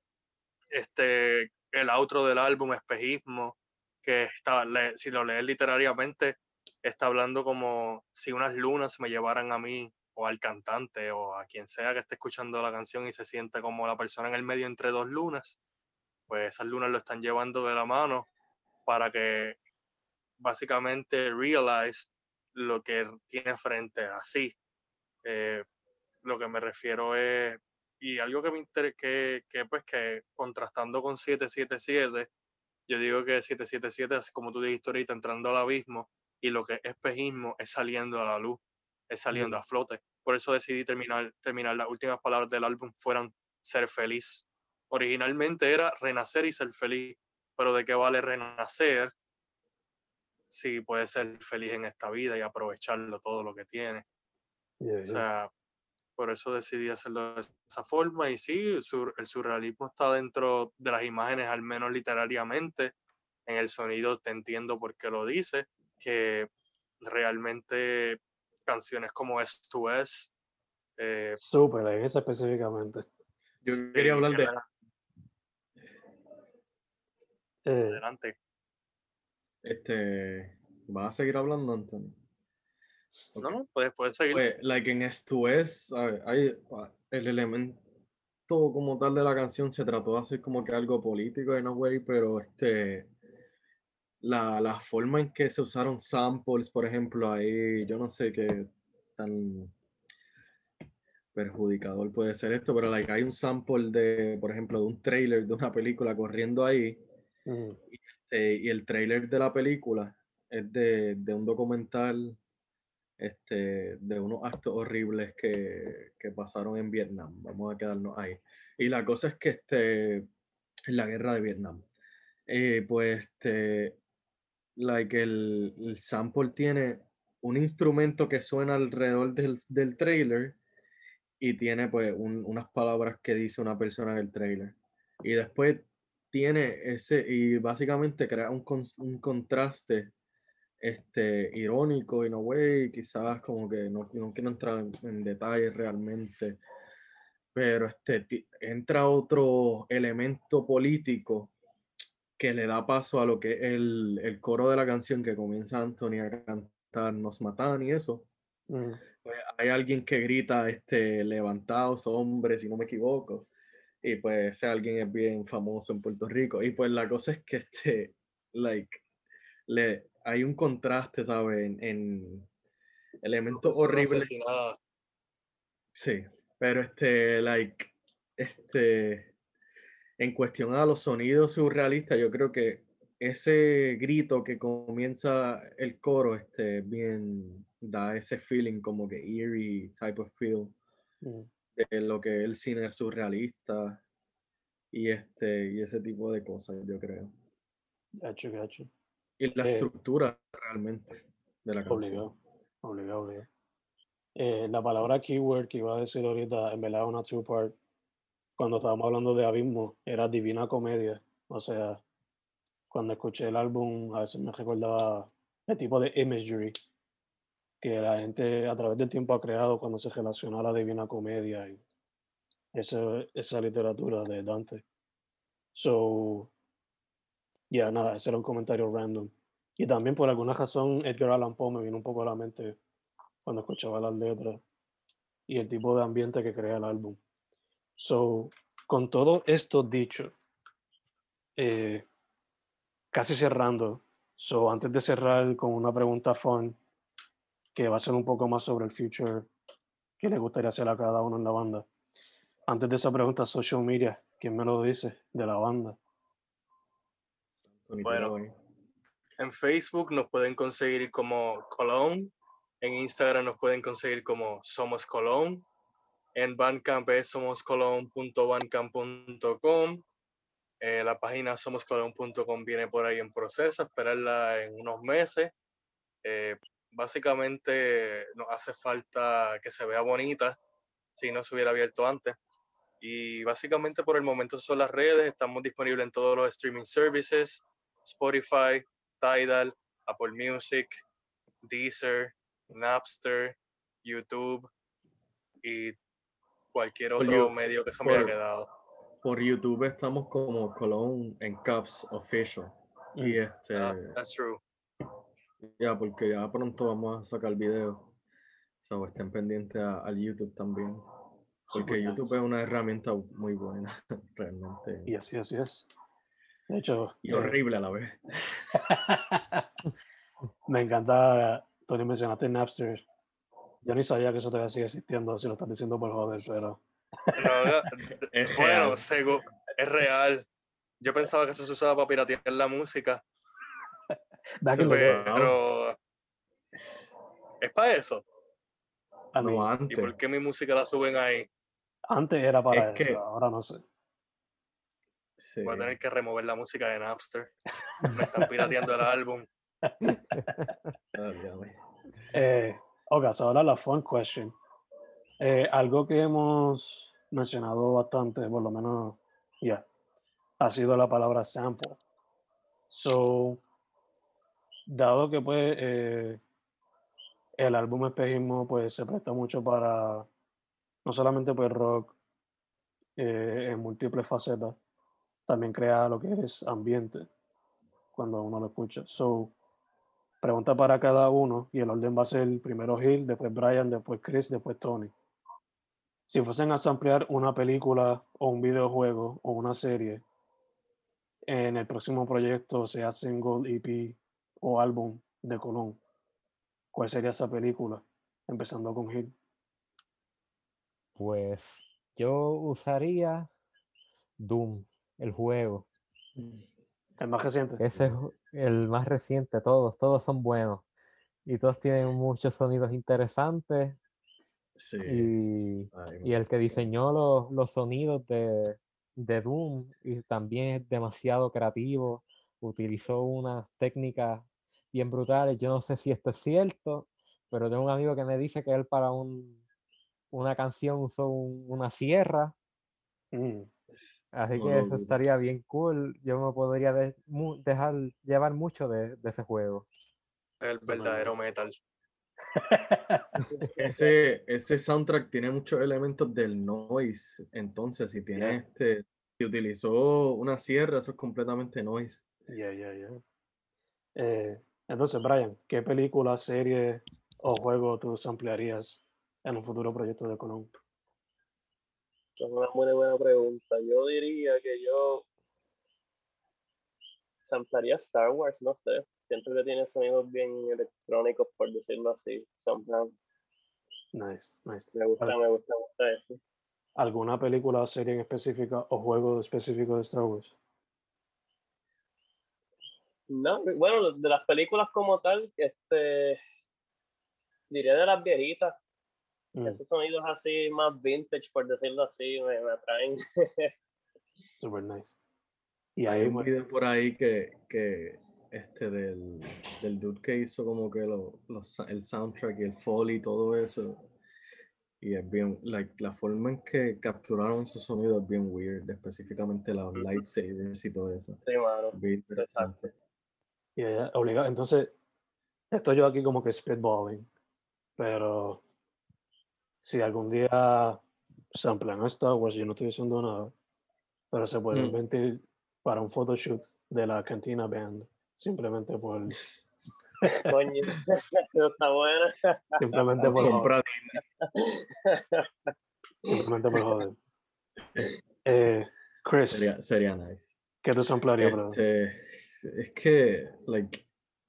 este, el outro del álbum, Espejismo, que está, si lo lees literariamente, está hablando como si unas lunas me llevaran a mí o al cantante o a quien sea que esté escuchando la canción y se siente como la persona en el medio entre dos lunas, pues esas lunas lo están llevando de la mano para que básicamente realize lo que tiene frente a sí. Eh, lo que me refiero es, y algo que me interesa, que, que pues que contrastando con 777, yo digo que 777 es como tú dijiste ahorita, entrando al abismo, y lo que es espejismo es saliendo a la luz, es saliendo Mm. a flote. Por eso decidí terminar, terminar las últimas palabras del álbum fueran ser feliz. Originalmente era renacer y ser feliz, pero ¿de qué vale renacer si puedes ser feliz en esta vida y aprovecharlo todo lo que tiene? Yeah, O yeah. sea, por eso decidí hacerlo de esa forma. Y sí, el, sur- el surrealismo está dentro de las imágenes, al menos literariamente. En el sonido te entiendo por qué lo dice, que realmente canciones como S2S, eh, Súper, en esa específicamente. Yo sí, quería hablar de. la- Eh, Adelante. Este. ¿Vas a seguir hablando, Antonio? No, no, puedes, puedes seguir. Pues, like en S2S, ¿sabes? hay ah, el elemento. como tal de la canción se trató de hacer como que algo político en a way, pero este la, la forma en que se usaron samples, por ejemplo, ahí yo no sé qué tan perjudicador puede ser esto, pero like, hay un sample de, por ejemplo, de un trailer de una película corriendo ahí este, y el trailer de la película es de, de un documental este, de unos actos horribles que, que pasaron en Vietnam. Vamos a quedarnos ahí. Y la cosa es que este, en la guerra de Vietnam, eh, pues este, like el, el sample tiene un instrumento que suena alrededor del, del trailer y tiene pues un- unas palabras que dice una persona en el trailer. Y después tiene ese, y básicamente crea un, un contraste este, irónico, in a way, quizás como que no, no quiero entrar en, en detalles realmente, pero este, entra otro elemento político que le da paso a lo que es el, el coro de la canción que comienza Anthony a cantar Nos matan y eso. Ujú. Pues hay alguien que grita, este, levantados hombres, si no me equivoco. Y pues ese alguien es bien famoso en Puerto Rico. Y pues la cosa es que este, like, le, hay un contraste, ¿sabes? En, en elementos horribles. Sí, pero este, like, este, en cuestión a los sonidos surrealistas, yo creo que ese grito que comienza el coro, este, bien, da ese feeling como que eerie type of feel Ujú. De lo que es el cine surrealista y este, y ese tipo de cosas, yo creo. Gacho, gacho. Y la Eh, estructura realmente de la canción. Obligado, obligado, obligado. Eh, la palabra keyword que iba a decir ahorita, en verdad, una two-part. Cuando estábamos hablando de abismo, era divina comedia. O sea, cuando escuché el álbum, a veces me recordaba el tipo de imagery que la gente a través del tiempo ha creado cuando se relaciona a la divina comedia y esa, esa literatura de Dante. So, ya nada, ese era un comentario random. Y también por alguna razón Edgar Allan Poe me vino un poco a la mente cuando escuchaba las letras y el tipo de ambiente que crea el álbum. So, con todo esto dicho, eh, casi cerrando, so, antes de cerrar con una pregunta fun, que va a ser un poco más sobre el future que le gustaría hacer a cada uno en la banda. Antes de esa pregunta, social media, ¿quién me lo dice de la banda? Bueno. En Facebook nos pueden conseguir como Colón. En Instagram nos pueden conseguir como Somos Colón. En Bandcamp es somoscolón.bandcamp.com. Eh, la página somoscolón.com viene por ahí en proceso, esperarla en unos meses. Eh, básicamente nos hace falta que se vea bonita si no se hubiera abierto antes. Y básicamente por el momento son las redes, estamos disponibles en todos los streaming services, Spotify, Tidal, Apple Music, Deezer, Napster, YouTube y cualquier otro medio que se me haya por- quedado. Por YouTube estamos como Colón en Caps Official. Y Mm. este, Ah, that's true. Ya, porque ya pronto vamos a sacar video. So, estén pendientes a- al YouTube también. Porque. YouTube es una herramienta muy buena, realmente. Y así, así es. De hecho, Y eh, horrible a la vez. me encanta, Tony, mencionaste Napster. Yo ni sabía que eso todavía sigue existiendo, si lo estás diciendo por joder, pero No, Es bueno, real. es real. Yo pensaba que eso se usaba para piratear la música, Pero- es para eso. No ¿Y por qué mi música la suben ahí? antes era para Es eso, que- ahora no sé. Sí. Voy a tener que remover la música de Napster. Me están pirateando el álbum. Válgame. Eh, ok, so ahora la fun question. Eh, algo que hemos mencionado bastante, por lo menos ya, ha sido la palabra sample. So, dado que pues eh, el álbum Espejismo pues se presta mucho para no solamente pues rock eh, en múltiples facetas, también crea lo que es ambiente cuando uno lo escucha. So, pregunta para cada uno y el orden va a ser primero Gil, después Brian, después Chris, después Tony. si fuesen a samplear una película o un videojuego o una serie en el próximo proyecto, sea single, EP o álbum de Colón, ¿cuál sería esa película? Empezando con Hill. Pues yo usaría Doom, el juego. El más reciente. Ese es el más reciente, todos, todos son buenos. Y todos tienen muchos sonidos interesantes. Sí. Y, Ay, y el que diseñó los, los sonidos de, de Doom y también es demasiado creativo. Utilizó unas técnicas bien brutales. Yo no sé si esto es cierto, pero tengo un amigo que me dice que él para un, una canción usó un- una sierra. Mm, Así que eso estaría bien cool. Yo me podría de- mu- dejar llevar mucho de, de ese juego. El verdadero metal. Ese, ese soundtrack tiene muchos elementos del noise. Entonces, si tiene Yeah. este, si utilizó una sierra, eso es completamente noise. Ya, ya, ya. Eh, entonces, Brian, ¿qué película, serie o juego tú ampliarías en un futuro proyecto de Colón? Es una muy buena pregunta. Yo diría que yo samplaría Star Wars, no sé. Siento que tiene sonidos bien electrónicos, por decirlo así. somehow. Nice, nice. Me gusta, me gusta, me gusta eso. ¿Alguna película o serie en específica o juego específico de Star Wars? No, bueno, de las películas como tal, este diría de las viejitas. Mm, Esos sonidos así más vintage, por decirlo así, me, me atraen. super nice. Y Hay ahí, un bueno, video por ahí que, que este del, del dude que hizo como que lo- los sa- el soundtrack y el foley y todo eso. Y es bien, like, la forma en que capturaron esos sonidos es bien weird, específicamente los lightsabers y todo eso. Sí, mano. Bien interesante. Ya, obligado. Entonces, estoy yo aquí como que spitballing, pero si algún día se amplian Star Wars, yo no estoy diciendo nada, pero se puede Mm. inventar para un photoshoot de la Cantina Band, simplemente por, Coño, eso está buena. simplemente por, simplemente por joder. Eh, Chris, sería, sería nice. ¿qué tú ampliarías, brother? Este, es que, like,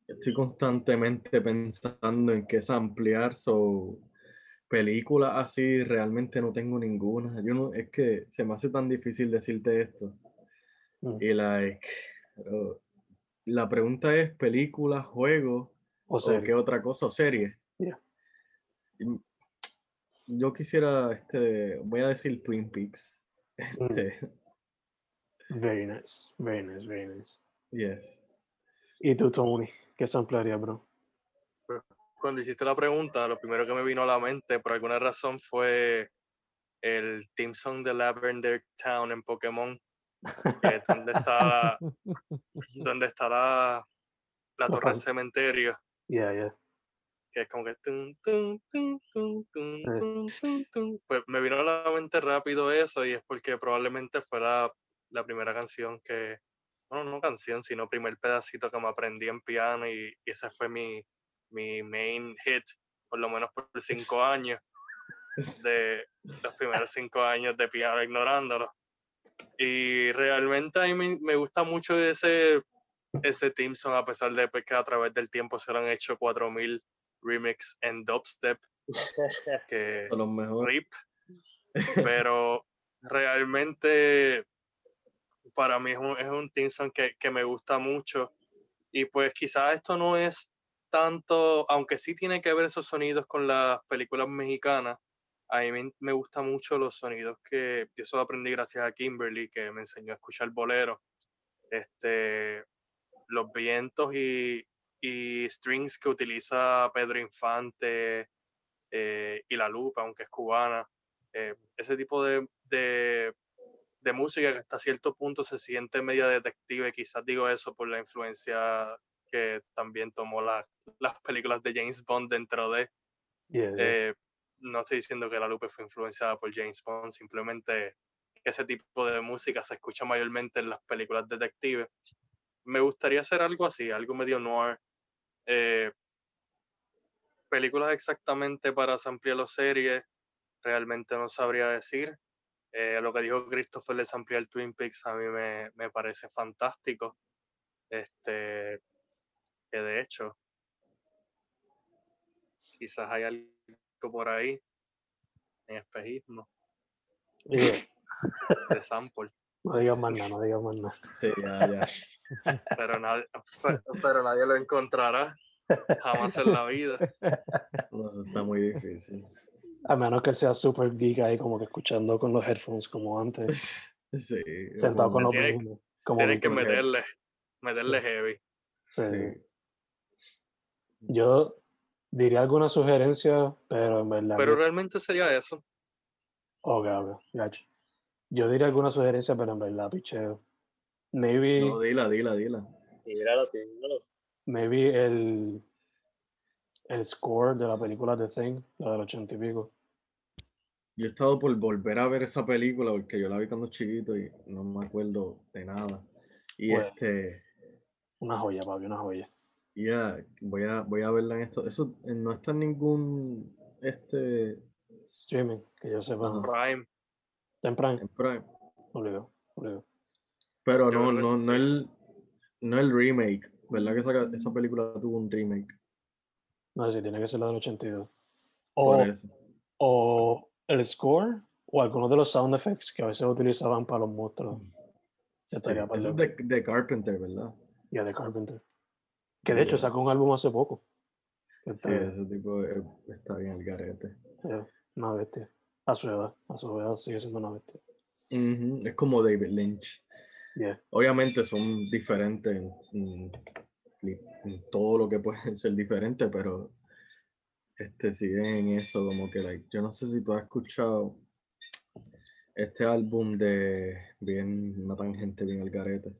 estoy constantemente pensando en qué ampliar, so películas así realmente no tengo ninguna. Yo no, es que se me hace tan difícil decirte esto. Mm. Y like, la pregunta es película, juego O o qué otra cosa, o serie. Yeah. Yo quisiera, este, voy a decir Twin Peaks. Mm. Este, Very nice, very nice, very nice. Yes. ¿Y tú, Tony? ¿Qué ampliarías, bro? Cuando hiciste la pregunta, lo primero que me vino a la mente, por alguna razón, fue el theme song de Lavender Town en Pokémon, que es donde está la, donde está la, la torre del cementerio, Yeah, yeah. que es como que tun, tun, tun. Pues me vino a la mente rápido eso y es porque probablemente fue la, la primera canción que, bueno, no canción, sino primer pedacito que me aprendí en piano y, y ese fue mi, mi main hit, por lo menos por cinco años, de los primeros cinco años de piano ignorándolo. Y realmente a mí me, me gusta mucho ese, ese theme song, a pesar de que a través del tiempo se lo han hecho 4000 remix en dubstep, que Son los mejores. rip, pero realmente para mí es un, es un que, que me gusta mucho. Y pues quizás esto no es tanto, aunque sí tiene que ver esos sonidos con las películas mexicanas, a mí me, me gustan mucho los sonidos que yo eso aprendí gracias a Kimberly que me enseñó a escuchar bolero, este, los vientos y, y strings que utiliza Pedro Infante eh, y La Lupa, aunque es cubana, eh, ese tipo de, de, de música que hasta cierto punto se siente media detective, quizás digo eso por la influencia que también tomó la- las películas de James Bond dentro de, Yeah, yeah. eh, no estoy diciendo que La Lupe fue influenciada por James Bond, simplemente ese tipo de música se escucha mayormente en las películas detectives. Me gustaría hacer algo así, algo medio noir. eh, películas exactamente para ampliar las series. realmente no sabría decir. Eh, lo que dijo Christopher de ampliar Twin Peaks a mí me, me parece fantástico. Este, que de hecho, quizás hay algo por ahí en espejismo Digo, de sample, no digas más nada, no digas más nada. Sí, ya, ya. pero nadie, pero nadie lo encontrará jamás en la vida. No, eso está muy difícil. A menos que sea super geek ahí, como que escuchando con los headphones como antes, Sí. sentado con los Tiene- como Tienen que meterle, meterle heavy. Sí. Sí. Yo diría alguna sugerencia, pero en verdad. Pero realmente sería eso. Ok, ok, gacho. Yo diría alguna sugerencia, pero en verdad, picheo. Maybe, No, dila, dila, dila. Tíralo, tíralo. maybe el, el score de la película The Thing, la del ochenta y pico. Yo he estado por volver a ver esa película porque yo la vi cuando chiquito y no me acuerdo de nada. Y Bueno. este, Una joya, papi, una joya. ya, voy a, voy a verla en esto. Eso eh, no está en ningún, este, Streaming, que yo sepa. Ajá. Prime. Está en Prime, en Prime. obligado, obligado. Pero Yo no, no, sí, no sí. el, no el remake. ¿Verdad que esa, esa película tuvo un remake? No sé si tiene que ser la del 82. Por O, eso. o el score, o algunos de los sound effects que a veces utilizaban para los monstruos. Sí, estaría Eso es de, de Carpenter, ¿verdad? Y de Carpenter. Que de hecho Ya. sacó un álbum hace poco. Sí, Este, ese tipo está bien el garete. eh, una bestia. A su edad, a su edad sigue siendo una bestia. Ujú, Es como David Lynch. Yeah. Obviamente son diferentes en, en- en todo lo que pueden ser diferentes, pero este siguen en eso, como que like, yo no sé si tú has escuchado este álbum de bien, una tangente bien al garete.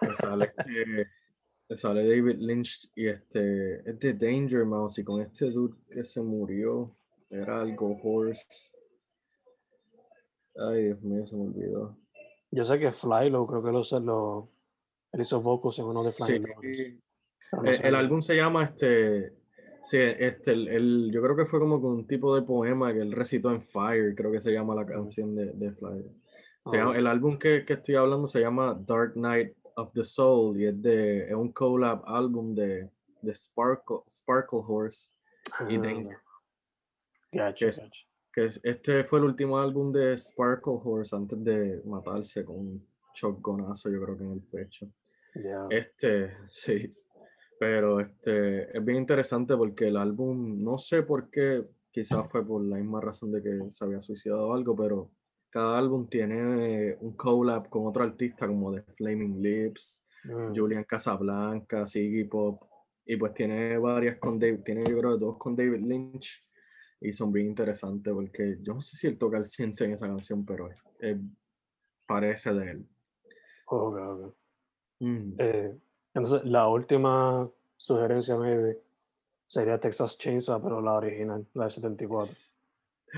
que sale este, sale David Lynch y este es de Danger Mouse y con este dude que se murió, era algo horse. Ay, Dios mío, se me olvidó. Yo sé que Flylo, creo que lo, lo él hizo vocals en uno de Sí, no Eh, sé el álbum se llama este. Sí, este, el, el- yo creo que fue como con un tipo de poema que él recitó en Fire, creo que se llama la canción de, de. Se Ah, llama- el álbum que, que estoy hablando se llama Dark Night of the Soul y es, de, es un collab álbum de, de Sparkle, Sparkle Horse, y ah, Danger. gacho, que es- que es- este fue el último álbum de Sparkle Horse antes de matarse con un shotgunazo, yo creo que en el pecho. Ya. Este, sí. Pero este es bien interesante porque el álbum, no sé por qué, quizás fue por la misma razón de que se había suicidado o algo, pero cada álbum tiene un collab con otro artista como The Flaming Lips, Mm, Julian Casablanca, Ziggy Pop, y pues tiene varias con David, tiene yo creo dos con David Lynch, y son bien interesantes porque yo no sé si él toca el siente en esa canción, pero eh, parece de él. ok, ok. Mm. Eh, entonces, la última sugerencia, maybe, sería Texas Chainsaw, pero la original, la de 74.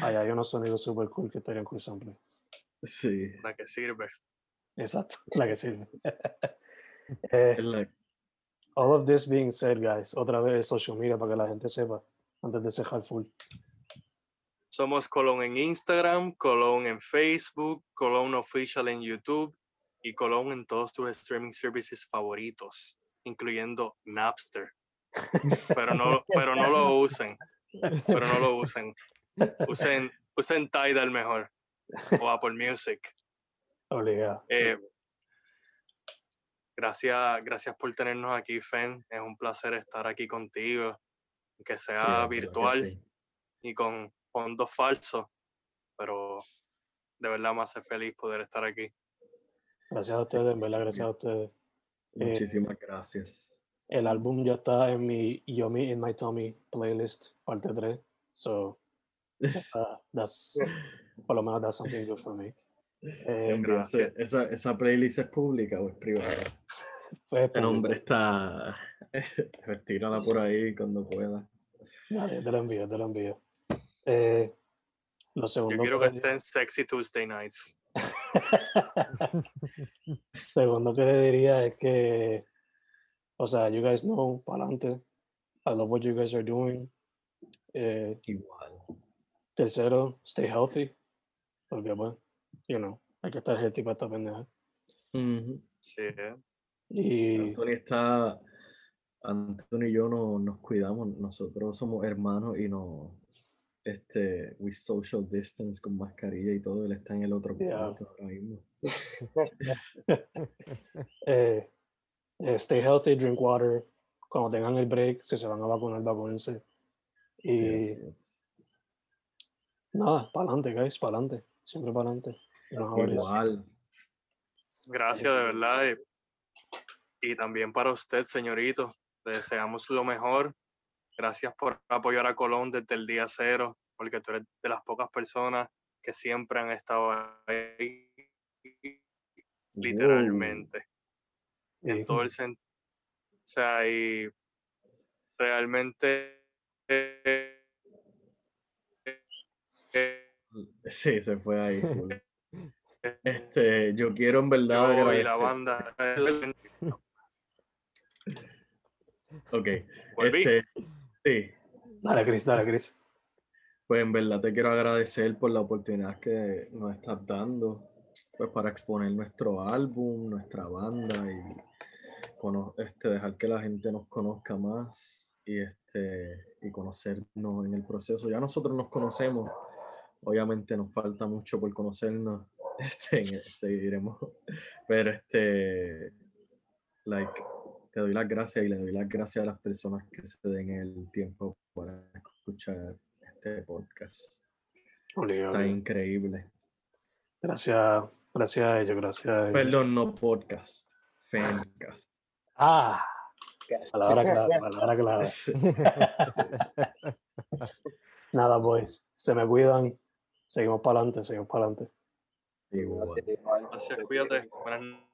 Ahí hay unos sonidos super cool que estarían cool sample. Sí. La que sirve. Exacto, la que sirve. Eh, es la- all of this being said, guys, otra vez social media para que la gente sepa, antes de cejar full. Somos Colón en Instagram, Colón en Facebook, Colón Official en YouTube y Colón en todos tus streaming services favoritos, incluyendo Napster. Pero no, pero no lo usen. Pero no lo usen. Usen, usen Tidal mejor. O Apple Music. Obligado. Eh, gracias, gracias por tenernos aquí, Fen. Es un placer estar aquí contigo, que sea que virtual sí. y con fondos falsos, pero de verdad me hace feliz poder estar aquí. Gracias a ustedes, en verdad, gracias a ustedes. Eh, Muchísimas gracias. El álbum ya está en mi Yummy in My Tummy playlist, parte 3. So, uh, that's, por lo menos that's something good for me. Eh, gracias. ¿Esa, ¿Esa playlist es pública o es privada? pues, Este nombre está. Retírala por ahí cuando pueda. Dale, te lo envío, te lo envío. Eh, lo Yo segundo quiero que que esté en Sexy Tuesday Nights. segundo que le diría es que, o sea, you guys know, para adelante. I love what you guys are doing. Eh, Igual. Tercero, stay healthy. Porque, pues, you know, hay que estar healthy para esta pendeja. Ujú. Sí. Y Anthony está. Anthony y yo no, nos cuidamos. Nosotros somos hermanos y nos. Este, we social distance con mascarilla y todo. Él está en el otro Yeah. cuarto ahora mismo. eh, eh, stay healthy, drink water. Cuando tengan el break, si se van a vacunar, vacúnense. Y nada, para adelante, guys, para adelante. Siempre para adelante. Igual. Gracias, de verdad. Y, y también para usted, señorito. Le deseamos lo mejor. Gracias por apoyar a Colón desde el día cero, porque tú eres de las pocas personas que siempre han estado ahí, literalmente. En todo el sentido. O sea, y realmente. eh, eh, Sí, se fue ahí. full. Este, yo quiero en verdad yo y la banda. Ok. Este, sí. Dale, Chris, dale, Chris. Pues en verdad te quiero agradecer por la oportunidad que nos estás dando pues para exponer nuestro álbum, nuestra banda y este, dejar que la gente nos conozca más y, este, y conocernos en el proceso. Ya nosotros nos conocemos, obviamente nos falta mucho por conocernos, este, seguiremos, pero este, like, te doy las gracias y le doy las gracias a las personas que se den el tiempo para escuchar este podcast. Obligado. Está increíble. Gracias, gracias a ellos, gracias a ellos. Perdón, no podcast, fancast. Ah, palabra clave, palabra clave. Nada, boys. Se me cuidan. Seguimos para adelante, seguimos para adelante. Gracias, cuídate. Buenas